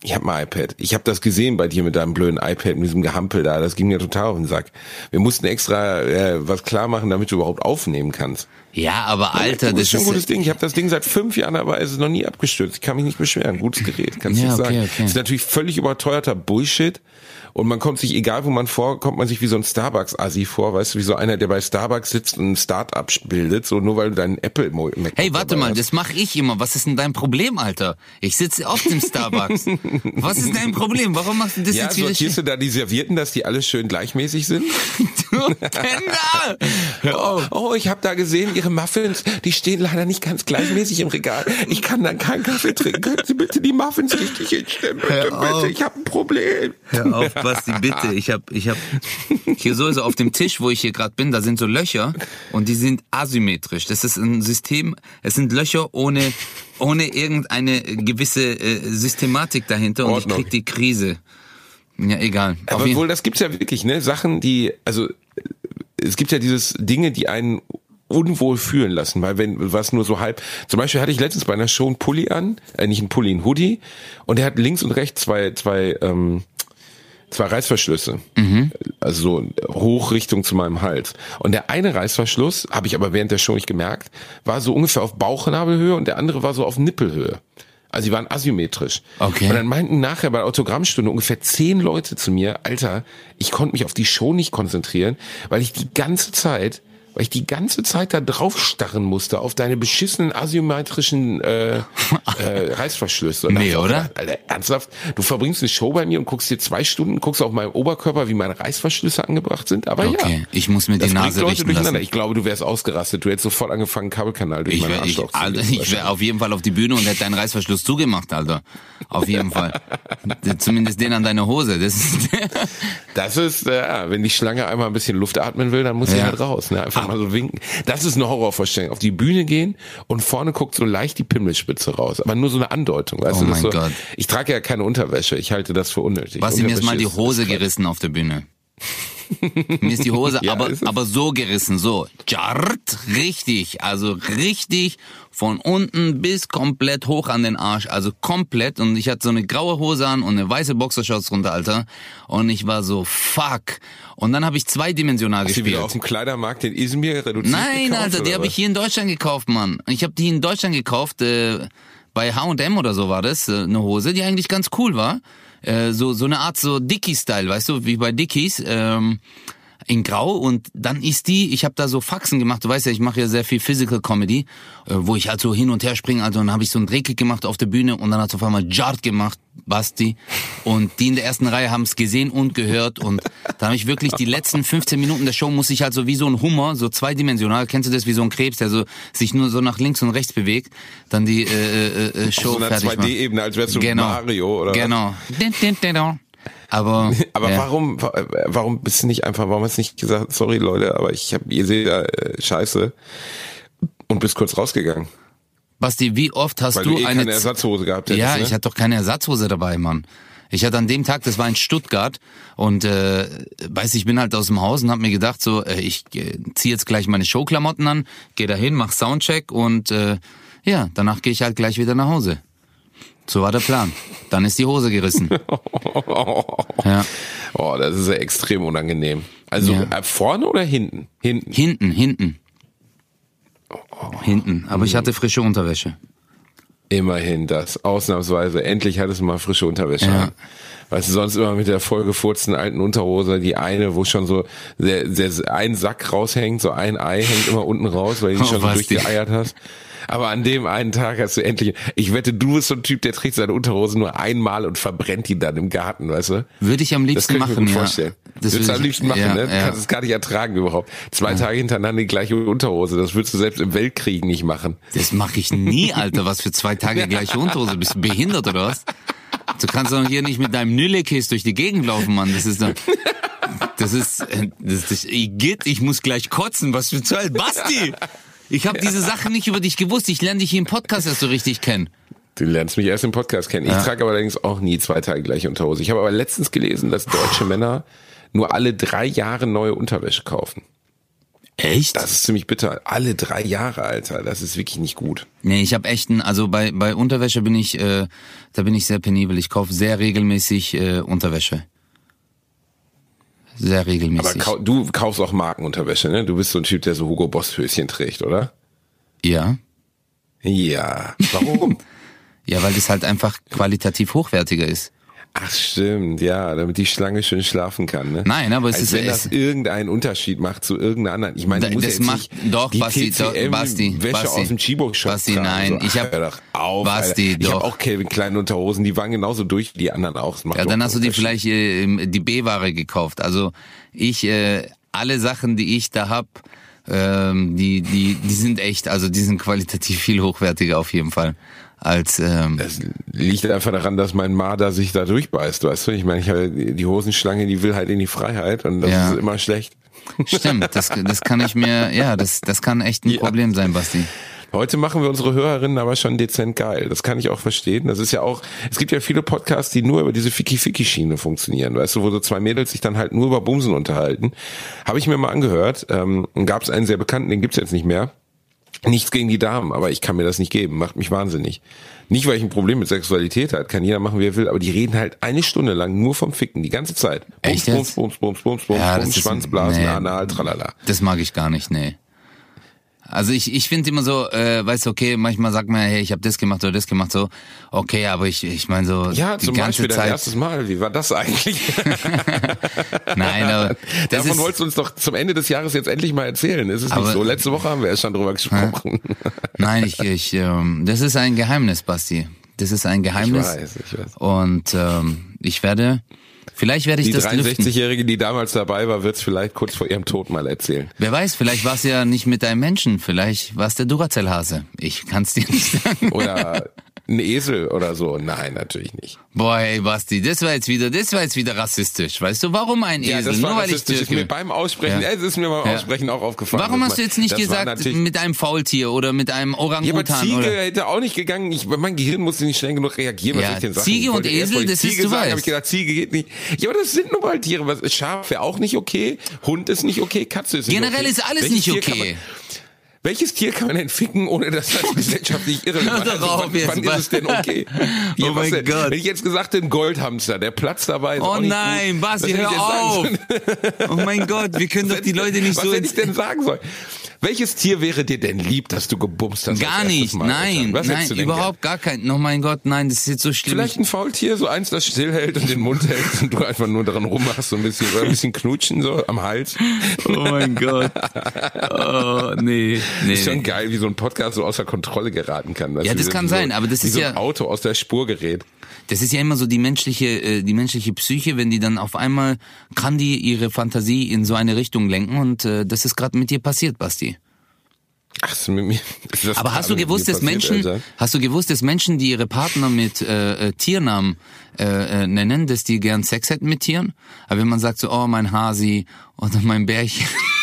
S2: Ich habe ein iPad. Ich habe das gesehen bei dir mit deinem blöden iPad, mit diesem Gehampel da. Das ging mir total auf den Sack. Wir mussten extra äh, was klar machen, damit du überhaupt aufnehmen kannst.
S1: Ja, aber Alter,
S2: das
S1: das
S2: ist schon ein gutes Ding. Ich habe das Ding seit fünf Jahren dabei, es ist noch nie abgestürzt. Ich kann mich nicht beschweren. Gutes Gerät, kannst du
S1: Ja, okay,
S2: sagen.
S1: okay.
S2: Ist natürlich völlig überteuerter Bullshit. Und man kommt sich, egal wo man vor, kommt man sich wie so ein Starbucks-Assi vor, weißt du, wie so einer, der bei Starbucks sitzt und ein Start-up bildet, so nur weil du deinen Apple MacBook
S1: Hey, warte mal,
S2: hast.
S1: das mache ich immer. Was ist denn dein Problem, Alter? Ich sitze oft im Starbucks. Was ist dein Problem? Warum machst du das
S2: Ja,
S1: jetzt wieder
S2: sortierst du da die Servierten, dass die alle schön gleichmäßig sind?
S1: Du Penner!
S2: Oh, oh ich habe da gesehen, Ihre Muffins, die stehen leider nicht ganz gleichmäßig im Regal. Ich kann dann keinen Kaffee trinken. Können Sie bitte die Muffins richtig hinstellen? Bitte, bitte, ich habe ein Problem.
S1: Hör auf, Basti, bitte. Ich hab, ich hab hier so, so auf dem Tisch, wo ich hier gerade bin, da sind so Löcher und die sind asymmetrisch. Das ist ein System, es sind Löcher ohne, ohne irgendeine gewisse äh, Systematik dahinter und
S2: Ordnung.
S1: ich krieg die Krise. Ja, egal. Auf
S2: Aber wohl, das gibt's ja wirklich, ne? Sachen, die, also es gibt ja dieses Dinge, die einen unwohl fühlen lassen, weil wenn was nur so halb, zum Beispiel hatte ich letztens bei einer Show einen Pulli an, äh, nicht einen Pulli, einen Hoodie und der hat links und rechts zwei, zwei, ähm, zwei Reißverschlüsse, also so hoch Richtung zu meinem Hals. Und der eine Reißverschluss, habe ich aber während der Show nicht gemerkt, war so ungefähr auf Bauchnabelhöhe und der andere war so auf Nippelhöhe. Also die waren asymmetrisch.
S1: Okay.
S2: Und dann meinten nachher bei der Autogrammstunde ungefähr zehn Leute zu mir, Alter, ich konnte mich auf die Show nicht konzentrieren, weil ich die ganze Zeit, weil ich die ganze Zeit da drauf starren musste auf deine beschissenen asymmetrischen äh, äh, Reißverschlüsse.
S1: Nee,
S2: dachte,
S1: oder?
S2: Alter, ernsthaft? Du verbringst eine Show bei mir und guckst dir zwei Stunden, guckst auf meinem Oberkörper, wie meine Reißverschlüsse angebracht sind. Aber
S1: Okay,
S2: ja.
S1: ich muss mir die Nase
S2: Leute
S1: richten lassen.
S2: Ich glaube, du wärst ausgerastet. Du hättest sofort angefangen, Kabelkanal durch
S1: Ich
S2: meinen
S1: wäre ich, Alter, ich wär auf jeden Fall auf die Bühne und hätte deinen Reißverschluss zugemacht, Alter. Auf jeden Fall. Zumindest den an deiner Hose. Das ist
S2: Das ist, äh, ja, wenn die Schlange einmal ein bisschen Luft atmen will, dann muss sie
S1: Ja.
S2: halt raus. Ne? Einfach mal so winken. Das ist eine Horrorvorstellung. Auf die Bühne gehen und vorne guckt so leicht die Pimmelspitze raus. Aber nur so eine Andeutung. Weißt
S1: Oh mein
S2: so,
S1: Gott.
S2: Ich trage ja keine Unterwäsche. Ich halte das für unnötig.
S1: Basti, mir ist mal die Hose gerissen auf der Bühne. Mir ist die Hose
S2: Ja,
S1: aber, aber so gerissen, so. Jart, richtig, also richtig von unten bis komplett hoch an den Arsch, also komplett. Und ich hatte so eine graue Hose an und eine weiße Boxershorts drunter, Alter. Und ich war so, fuck. Und dann habe ich zweidimensional
S2: Hast du wieder
S1: gespielt.
S2: auf dem Kleidermarkt in Izmir reduziert
S1: Nein,
S2: gekauft,
S1: Alter, die habe ich hier in Deutschland gekauft, Mann. Ich habe die in Deutschland gekauft, äh, bei H&M oder so war das, äh, eine Hose, die eigentlich ganz cool war. Äh, so so eine Art so Dickies-Style, weißt du, wie bei Dickies. Ähm, in Grau und dann ist die, ich habe da so Faxen gemacht, du weißt ja, ich mache ja sehr viel Physical Comedy, äh, wo ich halt so hin und her springe, also dann habe ich so einen Drehkick gemacht auf der Bühne und dann hat auf einmal Jart gemacht, Basti und die in der ersten Reihe haben es gesehen und gehört und dann habe ich wirklich die letzten 15 Minuten der Show muss ich halt so wie so ein Hummer, so zweidimensional, kennst du das, wie so ein Krebs, der so sich nur so nach links und rechts bewegt, dann die äh, äh, äh, Show
S2: Auf so einer
S1: fertig machen.
S2: 2D-Ebene, als wärst du
S1: Genau.
S2: Mario oder was?
S1: Aber,
S2: Aber
S1: ja.
S2: warum, wa- warum bist du nicht einfach, warum hast du nicht gesagt, sorry Leute, aber ich habe, ihr seht ja äh, Scheiße und bist kurz rausgegangen,
S1: Basti, wie oft hast
S2: weil
S1: du,
S2: du, eh
S1: eine
S2: keine Ersatzhose gehabt hättest.
S1: Ja,
S2: ne?
S1: ich hatte doch keine Ersatzhose dabei, Mann. Ich hatte an dem Tag, das war in Stuttgart und äh, weiß ich bin halt aus dem Haus und hab mir gedacht so, äh, ich äh, zieh jetzt gleich meine Showklamotten an, gehe dahin, mach Soundcheck und äh, ja, danach gehe ich halt gleich wieder nach Hause. So war der Plan. Dann ist die Hose gerissen. Ja,
S2: Oh, das ist ja extrem unangenehm. Also
S1: Ja.
S2: äh, vorne oder hinten? Hinten.
S1: hinten, hinten. Hinten, aber ich hatte frische Unterwäsche.
S2: Immerhin das. Ausnahmsweise. Endlich hattest du mal frische Unterwäsche.
S1: Ja.
S2: Weißt du, sonst immer mit der vollgefurzten alten Unterhose, die eine, wo schon so der, der, ein Sack raushängt, so ein Ei hängt immer unten raus, weil du die
S1: Oh,
S2: schon so durchgeeiert hast. Aber an dem einen Tag hast du endlich, ich wette, du bist so ein Typ, der trägt seine Unterhose nur einmal und verbrennt die dann im Garten, weißt du?
S1: Würde ich am
S2: Das
S1: liebsten
S2: kann ich mir
S1: machen,
S2: gut
S1: ja.
S2: vorstellen.
S1: Das
S2: Das würdest du am
S1: ich-
S2: liebsten machen,
S1: ja,
S2: ne? Du
S1: ja.
S2: kannst es gar nicht ertragen überhaupt. Zwei Tage hintereinander die gleiche Unterhose, das würdest du selbst im Weltkrieg nicht machen.
S1: Das mache ich nie, Alter. Was für zwei Tage gleiche Unterhose? Bist du behindert oder was? Du kannst doch hier nicht mit deinem Nüllekiss durch die Gegend laufen, Mann. Das ist doch... Das ist... äh, Das ist Igitt, ich muss gleich kotzen. Was für Zeit? Basti! Ich habe diese Sachen nicht über dich gewusst. Ich lerne dich hier im Podcast erst so richtig kennen.
S2: Du lernst mich erst im Podcast kennen. Ich
S1: Ja.
S2: trage aber allerdings auch nie zwei Tage gleiche Unterhose. Ich habe aber letztens gelesen, dass deutsche Männer nur alle drei Jahre neue Unterwäsche kaufen.
S1: Echt?
S2: Das ist ziemlich bitter. Alle drei Jahre, Alter. Das ist wirklich nicht gut.
S1: Nee, ich habe echt ein, also bei bei Unterwäsche bin ich, äh, da bin ich sehr penibel. Ich kaufe sehr regelmäßig äh, Unterwäsche. Sehr
S2: Aber
S1: regelmäßig.
S2: kau du kaufst auch Markenunterwäsche, ne? Du bist so ein Typ, der so Hugo Boss Höschen trägt, oder?
S1: ja.
S2: Ja. Warum?
S1: Ja, weil das halt einfach qualitativ hochwertiger ist.
S2: Ach stimmt, ja, damit die Schlange schön schlafen kann, ne?
S1: Nein, aber es
S2: Als
S1: ist
S2: wenn das irgendeinen Unterschied macht zu irgendeiner anderen. Ich meine,
S1: Da- das
S2: jetzt
S1: macht- doch,
S2: die
S1: Basti, doch,
S2: TCM
S1: Basti,
S2: Wäsche
S1: Basti.
S2: aus dem Chibo-Shop
S1: Basti,
S2: tragen.
S1: nein,
S2: so,
S1: ich hab-
S2: hör doch auf,
S1: Basti,
S2: Alter. Ich habe
S1: doch.
S2: auch Calvin Klein Unterhosen, die waren genauso durch wie die anderen auch.
S1: Ja,
S2: doch
S1: dann hast du die
S2: Unterschied.
S1: vielleicht äh, die B-Ware gekauft. Also ich, äh, alle Sachen, die ich da hab, ähm, die, die, die sind echt, also die sind qualitativ viel hochwertiger auf jeden Fall als ähm,
S2: Es liegt einfach daran, dass mein Marder sich da durchbeißt, weißt du? Ich meine, ich habe die Hosenschlange, die will halt in die Freiheit und das
S1: Ja.
S2: ist immer schlecht.
S1: Stimmt, das, das kann ich mir, ja, das, das kann echt ein
S2: Ja.
S1: Problem sein, Basti.
S2: Heute machen wir unsere Hörerinnen aber schon dezent geil. Das kann ich auch verstehen. Das ist ja auch, es gibt ja viele Podcasts, die nur über diese Ficky-Ficky-Schiene funktionieren. Weißt du, wo so zwei Mädels sich dann halt nur über Bumsen unterhalten. Habe ich mir mal angehört. Ähm, Gab es einen sehr bekannten, den gibt's jetzt nicht mehr. Nichts gegen die Damen, aber ich kann mir das nicht geben. Macht mich wahnsinnig. Nicht, weil ich ein Problem mit Sexualität hat, kann jeder machen, wie er will, aber die reden halt eine Stunde lang nur vom Ficken, die ganze Zeit. Bums,
S1: Echt
S2: bums,
S1: jetzt?
S2: bums, bums, bums, bums,
S1: Ja, das
S2: bums, Schwanzblasen,
S1: nee.
S2: Anal, tralala.
S1: Das mag ich gar nicht, nee. Also ich, ich finde immer so, äh, weißt du, okay, manchmal sagt man, hey, ich habe das gemacht oder das gemacht, so, okay, aber ich, ich meine so
S2: Ja,
S1: die
S2: zum
S1: ganze
S2: Beispiel dein
S1: Zeit.
S2: erstes Mal. Wie war das eigentlich?
S1: Nein, aber das
S2: Davon
S1: ist,
S2: wolltest du uns doch zum Ende des Jahres jetzt endlich mal erzählen. Ist es
S1: Aber-
S2: nicht so? Letzte Woche haben wir erst schon drüber gesprochen.
S1: nein, ich, ich, ähm, das ist ein Geheimnis, Basti. Das ist ein
S2: Ich
S1: Geheimnis.
S2: weiß, ich weiß.
S1: Und ähm, ich werde, vielleicht werde ich
S2: Die
S1: das lüften.
S2: 63-Jährige, die damals dabei war, wird es vielleicht kurz vor ihrem Tod mal erzählen.
S1: Wer weiß, vielleicht war es ja nicht mit einem Menschen, vielleicht war es der Duracell-Hase. Ich kann's dir nicht sagen.
S2: Oder ein Esel oder so. Nein, natürlich nicht.
S1: Boah, hey Basti, das war jetzt wieder, das war jetzt wieder rassistisch. Weißt du, warum ein
S2: Ja,
S1: Esel?
S2: das war
S1: Nur weil ich
S2: rassistisch. Ist
S1: Türke
S2: mir beim Aussprechen,
S1: Ja.
S2: ja. es ist mir beim
S1: Ja.
S2: Aussprechen auch aufgefallen.
S1: Warum hast du jetzt nicht gesagt mit einem Faultier oder mit einem
S2: Ja, aber
S1: Orang-Utan?
S2: Ziege
S1: oder?
S2: hätte auch nicht gegangen. Ich, mein Gehirn musste nicht schnell genug reagieren. Was
S1: Ja,
S2: soll ich denn sagen?
S1: Ziege und Esel, das ist,
S2: Ziege
S1: du
S2: sagen,
S1: weißt.
S2: ich gedacht, Ziege geht nicht. Ja, aber das sind nun mal Tiere. Was, Schaf wäre auch nicht okay. Hund ist nicht okay. Katze ist nicht
S1: Generell
S2: okay.
S1: ist alles
S2: Welches
S1: nicht okay.
S2: Welches Tier kann man denn ficken, ohne dass das gesellschaftlich irrelevant ist?
S1: auf
S2: wann, wann ist es denn okay?
S1: Oh
S2: was
S1: mein
S2: denn?
S1: Gott.
S2: Wenn ich jetzt gesagt hätte, ein Goldhamster, der Platz dabei ist
S1: Oh nein,
S2: gut.
S1: Basti,
S2: Was hätte
S1: hör auf! Oh mein Gott, wir können doch die Leute nicht
S2: was
S1: so
S2: hätte
S1: ins...
S2: ich denn sagen sollen? Welches Tier wäre dir denn lieb, dass du gebumst hast?
S1: Gar nicht,
S2: Mal,
S1: nein?
S2: Was
S1: nein, überhaupt gar kein. Oh mein Gott, nein, das ist jetzt so schlimm.
S2: Vielleicht ein Faultier, so eins, das stillhält und den Mund hält und du einfach nur daran rummachst, so ein bisschen, oder ein bisschen knutschen, so am Hals.
S1: oh mein Gott. Oh, nee, nee.
S2: Ist schon
S1: nee.
S2: geil, wie so ein Podcast so außer Kontrolle geraten kann.
S1: Ja, das kann
S2: so,
S1: sein, aber das ist
S2: so
S1: ja-
S2: ein Auto aus der Spur gerät.
S1: Das ist ja immer so die menschliche, äh, die menschliche Psyche, wenn die dann auf einmal kann die ihre Fantasie in so eine Richtung lenken und äh, das ist gerade mit dir passiert, Basti.
S2: Ach, mit mir,
S1: Aber hast du gewusst, dass Menschen,
S2: Alter?
S1: hast du gewusst, dass Menschen, die ihre Partner mit äh, äh, Tiernamen äh, äh, nennen, dass die gern Sex hätten mit Tieren? Aber wenn man sagt so, oh mein Hasi oder mein Bärchen.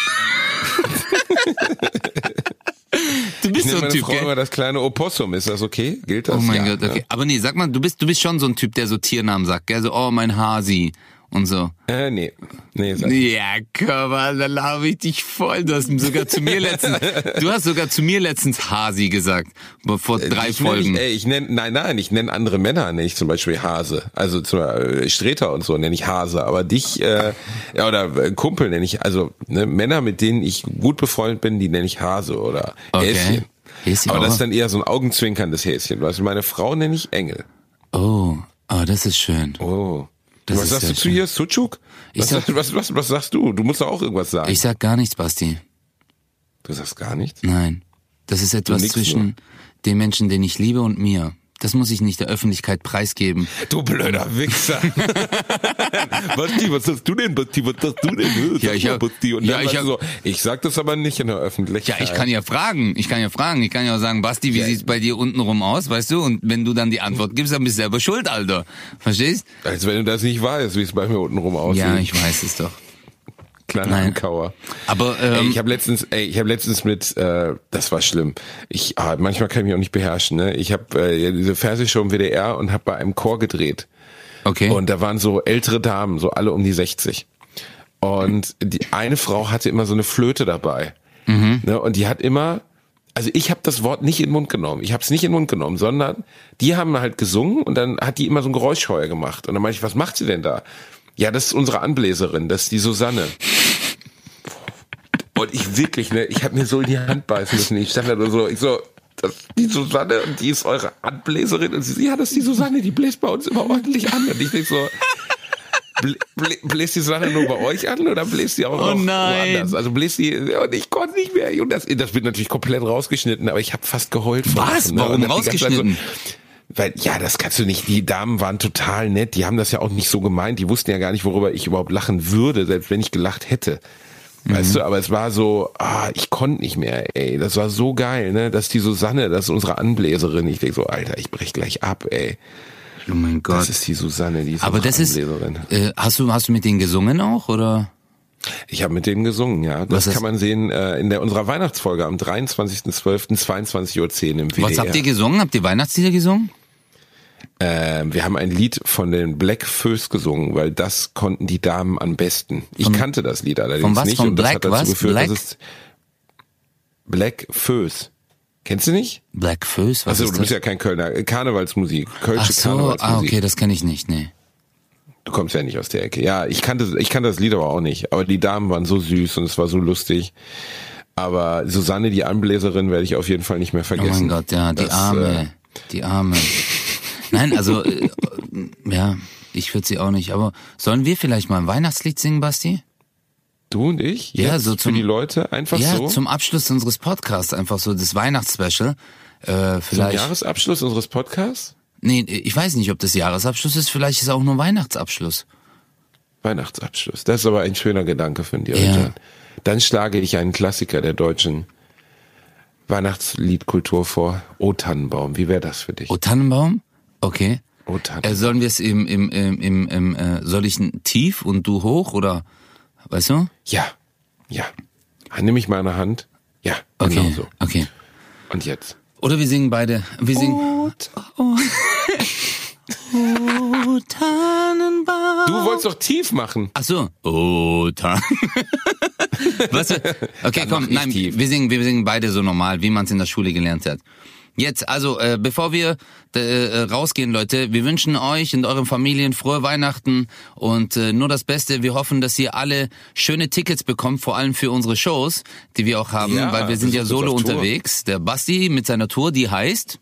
S1: du bist so ein
S2: meine
S1: Typ,
S2: Frau
S1: gell?
S2: immer das kleine Opossum. Ist das okay? Gilt das?
S1: Oh mein
S2: ja,
S1: Gott, okay. Aber nee, sag mal, du bist, du bist schon so ein Typ, der so Tiernamen sagt, gell? So, oh mein Hasi und so.
S2: Äh, nee. Nee, sag
S1: Ja, komm mal, da laube ich dich voll. Du hast sogar zu mir letztens, du hast sogar zu mir letztens Hasi gesagt, vor drei
S2: Äh, ich nenn
S1: Folgen.
S2: Nicht, ey, ich nenn, nein, nein, ich nenne andere Männer, nenne ich zum Beispiel Hase. Also zum Beispiel Streter und so nenne ich Hase. Aber dich, äh, ja, oder äh, Kumpel nenne ich, also ne, Männer, mit denen ich gut befreundet bin, die nenne ich Hase oder
S1: Okay.
S2: Häschen.
S1: Häschen
S2: Aber das
S1: auch.
S2: ist dann eher so ein augenzwinkerndes Häschen. Weißt du, meine Frau nenne ich Engel.
S1: Oh, oh, das ist schön.
S2: Oh.
S1: Das
S2: was sagst du zu hier? Sucuk?
S1: Ich
S2: Was,
S1: sag-
S2: was, was, was sagst du? Du musst doch auch irgendwas sagen.
S1: Ich sag gar nichts, Basti.
S2: du sagst gar nichts?
S1: Nein. Das ist etwas zwischen
S2: nur.
S1: dem Menschen, den ich liebe und mir. Das muss ich nicht der Öffentlichkeit preisgeben.
S2: Du blöder Wichser. Basti, was sagst du denn, Basti? Was sagst du denn?
S1: Ja, ich hab-
S2: Basti. Und
S1: ja, ich hab-
S2: so, ich sag das aber nicht in der
S1: Ja,
S2: Öffentlichkeit.
S1: ich kann ja fragen. Ich kann ja fragen. Ich kann ja auch sagen, Basti, wie
S2: Ja.
S1: sieht's bei dir untenrum aus, weißt du? Und wenn du dann die Antwort gibst, dann bist du selber schuld, Alter. Verstehst?
S2: Als wenn du das nicht weißt, wie es bei mir unten rum aussieht.
S1: Ja, ich weiß es doch.
S2: Kleiner
S1: Nein.
S2: Ankauer.
S1: Aber
S2: Ey,
S1: ähm,
S2: ich habe letztens, ey, ich habe letztens mit, äh, das war schlimm. Ich, ah, manchmal kann ich mich auch nicht beherrschen. Ne? Ich habe äh, diese Fernsehshow im WDR und habe bei einem Chor gedreht.
S1: okay.
S2: Und da waren so ältere Damen, so alle um die 60. Und die eine Frau hatte immer so eine Flöte dabei. Ne, und die hat immer, also ich habe das Wort nicht in den Mund genommen. Ich habe es nicht in den Mund genommen, sondern die haben halt gesungen und dann hat die immer so ein Geräuschheuer gemacht. Und dann meinte ich, was macht sie denn da? Ja, das ist unsere Anbläserin, das ist die Susanne. Und ich wirklich, ne, ich habe mir so in die Hand beißen müssen. Ich stand da nur so, ich so, das die Susanne und die ist eure Anbläserin. Und sie, so, ja, das ist die Susanne, die bläst bei uns immer ordentlich an. Und ich denk so, blä, blä, bläst die Susanne nur bei euch an oder bläst die auch
S1: Oh
S2: noch
S1: nein.
S2: woanders? Also bläst die, und ich konnte nicht mehr. Und das, das wird natürlich komplett rausgeschnitten, aber ich habe fast geheult.
S1: Was?
S2: Lachen, ne?
S1: Warum rausgeschnitten?
S2: Weil, ja, das kannst du nicht. Die Damen waren total nett. Die haben das ja auch nicht so gemeint. Die wussten ja gar nicht, worüber ich überhaupt lachen würde, selbst wenn ich gelacht hätte. Weißt
S1: Mhm.
S2: du, aber es war so, ah, ich konnte nicht mehr, ey. Das war so geil, ne? Dass die Susanne, das ist unsere Anbläserin. Ich denk so, Alter, ich brech gleich ab, ey.
S1: Oh mein Gott.
S2: Das ist die Susanne, die ist
S1: Aber das ist,
S2: Anbläserin.
S1: äh, hast du, hast du mit denen gesungen auch, oder?
S2: Ich habe mit denen gesungen, ja. Das
S1: ist-
S2: kann man sehen äh, in der unserer Weihnachtsfolge am 23.12. 22.10 Uhr im WDR.
S1: Was habt ihr gesungen? Habt ihr Weihnachtslieder gesungen?
S2: Ähm, wir haben ein Lied von den Black Föß gesungen, weil das konnten die Damen am besten. Ich
S1: Von-
S2: kannte das Lied allerdings
S1: von was?
S2: nicht
S1: Von
S2: und das
S1: Black
S2: hat dazu
S1: was?
S2: geführt,
S1: Black?
S2: dass es Black Föß. Kennst du nicht?
S1: Black Föß, was
S2: Also
S1: ist
S2: du bist
S1: das?
S2: ja kein Kölner. Karnevalsmusik. Kölsche
S1: Ach so,
S2: Karnevalsmusik.
S1: ah, okay, das kenne ich nicht, nee.
S2: Du kommst ja nicht aus der Ecke. Ja, ich kannte, ich kannte das Lied aber auch nicht. Aber die Damen waren so süß und es war so lustig. Aber Susanne, die Anbläserin, werde ich auf jeden Fall nicht mehr
S1: Oh
S2: vergessen.
S1: mein Gott, ja, die
S2: Das,
S1: Arme,
S2: äh,
S1: die Arme. Nein, also, äh, ja, ich würde sie auch nicht, aber sollen wir vielleicht mal ein Weihnachtslied singen, Basti?
S2: Du und ich?
S1: Ja, so
S2: für
S1: zum-
S2: die Leute einfach
S1: ja,
S2: so.
S1: zum Abschluss unseres Podcasts, einfach so das Weihnachtsspecial. Äh,
S2: Zum
S1: vielleicht.
S2: Jahresabschluss unseres Podcasts?
S1: nee, ich weiß nicht, ob das Jahresabschluss ist, vielleicht ist auch nur Weihnachtsabschluss.
S2: Weihnachtsabschluss. Das ist aber ein schöner Gedanke von dir,
S1: Ja.
S2: Dann schlage ich einen Klassiker der deutschen Weihnachtsliedkultur vor. O Tannenbaum. Wie wäre das für dich?
S1: O Tannenbaum? Okay.
S2: O
S1: Äh,
S2: Tannenbaum.
S1: sollen wir es im, im, im, im, im äh, soll ich ein tief und du hoch oder, weißt du?
S2: Ja. Ja. Nimm mich der Hand. Ja,
S1: Okay,
S2: genau so.
S1: okay.
S2: Und jetzt?
S1: Oder wir singen beide. Wir singen. Oh, oh Tannenbaum.
S2: Du wolltest doch tief machen.
S1: Ach so. Oh, Tan. Was? Okay,
S2: Dann
S1: komm, nein,
S2: tief.
S1: wir singen, wir singen beide so normal, wie man es in der Schule gelernt hat. Jetzt, also, äh, bevor wir äh, rausgehen, Leute, wir wünschen euch und euren Familien frohe Weihnachten und äh, nur das Beste. Wir hoffen, dass ihr alle schöne Tickets bekommt, vor allem für unsere Shows, die wir auch haben,
S2: Ja,
S1: weil wir sind ja solo unterwegs. Der Basti mit seiner Tour, die heißt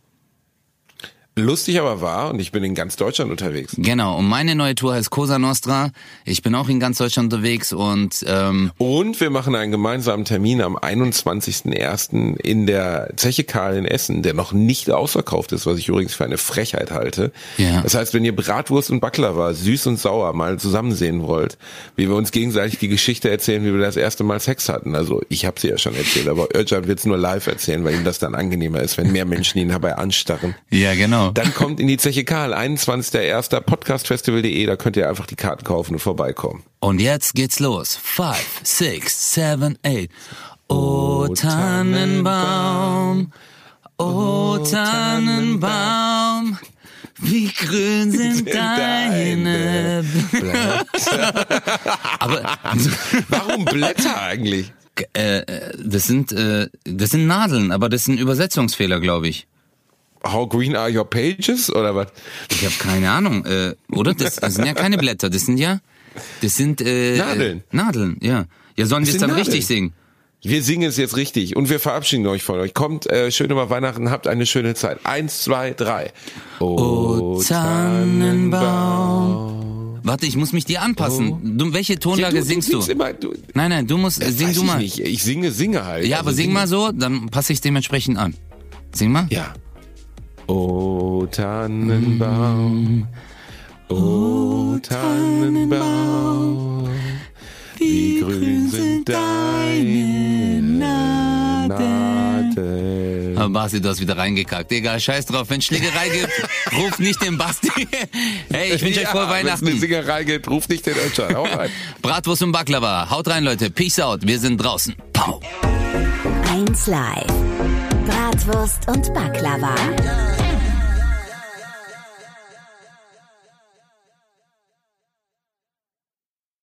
S2: Lustig aber wahr und ich bin in ganz Deutschland unterwegs.
S1: Genau, und meine neue Tour heißt Cosa Nostra. Ich bin auch in ganz Deutschland unterwegs und ähm,
S2: Und wir machen einen gemeinsamen Termin am 21.01. in der Zeche Karl in Essen, der noch nicht ausverkauft ist, was ich übrigens für eine Frechheit halte.
S1: Ja.
S2: Das heißt, wenn ihr Bratwurst und Baklava, süß und sauer, mal zusammen sehen wollt, wie wir uns gegenseitig die Geschichte erzählen, wie wir das erste Mal Sex hatten. Also ich habe sie ja schon erzählt, aber Özcan wird es nur live erzählen, weil ihm das dann angenehmer ist, wenn mehr Menschen ihn dabei anstarren.
S1: ja genau.
S2: Dann kommt in die Zeche Karl, 21.01. podcastfestival.de, da könnt ihr einfach die Karten kaufen und vorbeikommen.
S1: Und jetzt geht's los. Five, six, seven, eight. O Tannenbaum, o Tannenbaum, wie grün sind deine. Aber
S2: Warum Blätter eigentlich?
S1: äh, äh, das sind äh, das sind Nadeln, aber das sind Übersetzungsfehler, glaube ich.
S2: How green are your pages oder was?
S1: Ich habe keine Ahnung, äh, oder? Das, das sind ja keine Blätter, das sind ja, das sind äh,
S2: Nadeln.
S1: Äh, Nadeln, ja. Ja, sollen wir es dann
S2: Nadeln.
S1: richtig singen?
S2: Wir singen es jetzt richtig und wir verabschieden euch von euch. Kommt äh, schön über Weihnachten, habt eine schöne Zeit. Eins, zwei, drei.
S1: O Tannenbaum. Warte, ich muss mich dir anpassen. Du, welche Tonlage
S2: Ja,
S1: singst du?
S2: singst Immer, du
S1: Nein, nein, du musst,
S2: das
S1: sing du
S2: ich
S1: mal.
S2: Nicht. Ich singe, singe halt.
S1: Ja,
S2: Also
S1: aber sing
S2: singe.
S1: mal so, dann passe ich dementsprechend an. Sing mal.
S2: Ja. O Tannenbaum, o Tannenbaum, wie grün sind deine Nadeln.
S1: Aber Basti, du hast wieder reingekackt. Egal, scheiß drauf. Wenn Schlägerei gibt, ruf nicht den Basti. Hey, ich wünsche euch frohe
S2: Wenn es eine
S1: Weihnachten.
S2: Singerei gibt, ruf nicht den Ötschern. Hau rein.
S1: Bratwurst und Baklava. Haut rein, Leute. Peace out. Wir sind draußen. Pau.
S3: 1 Live. Bratwurst und Baklava.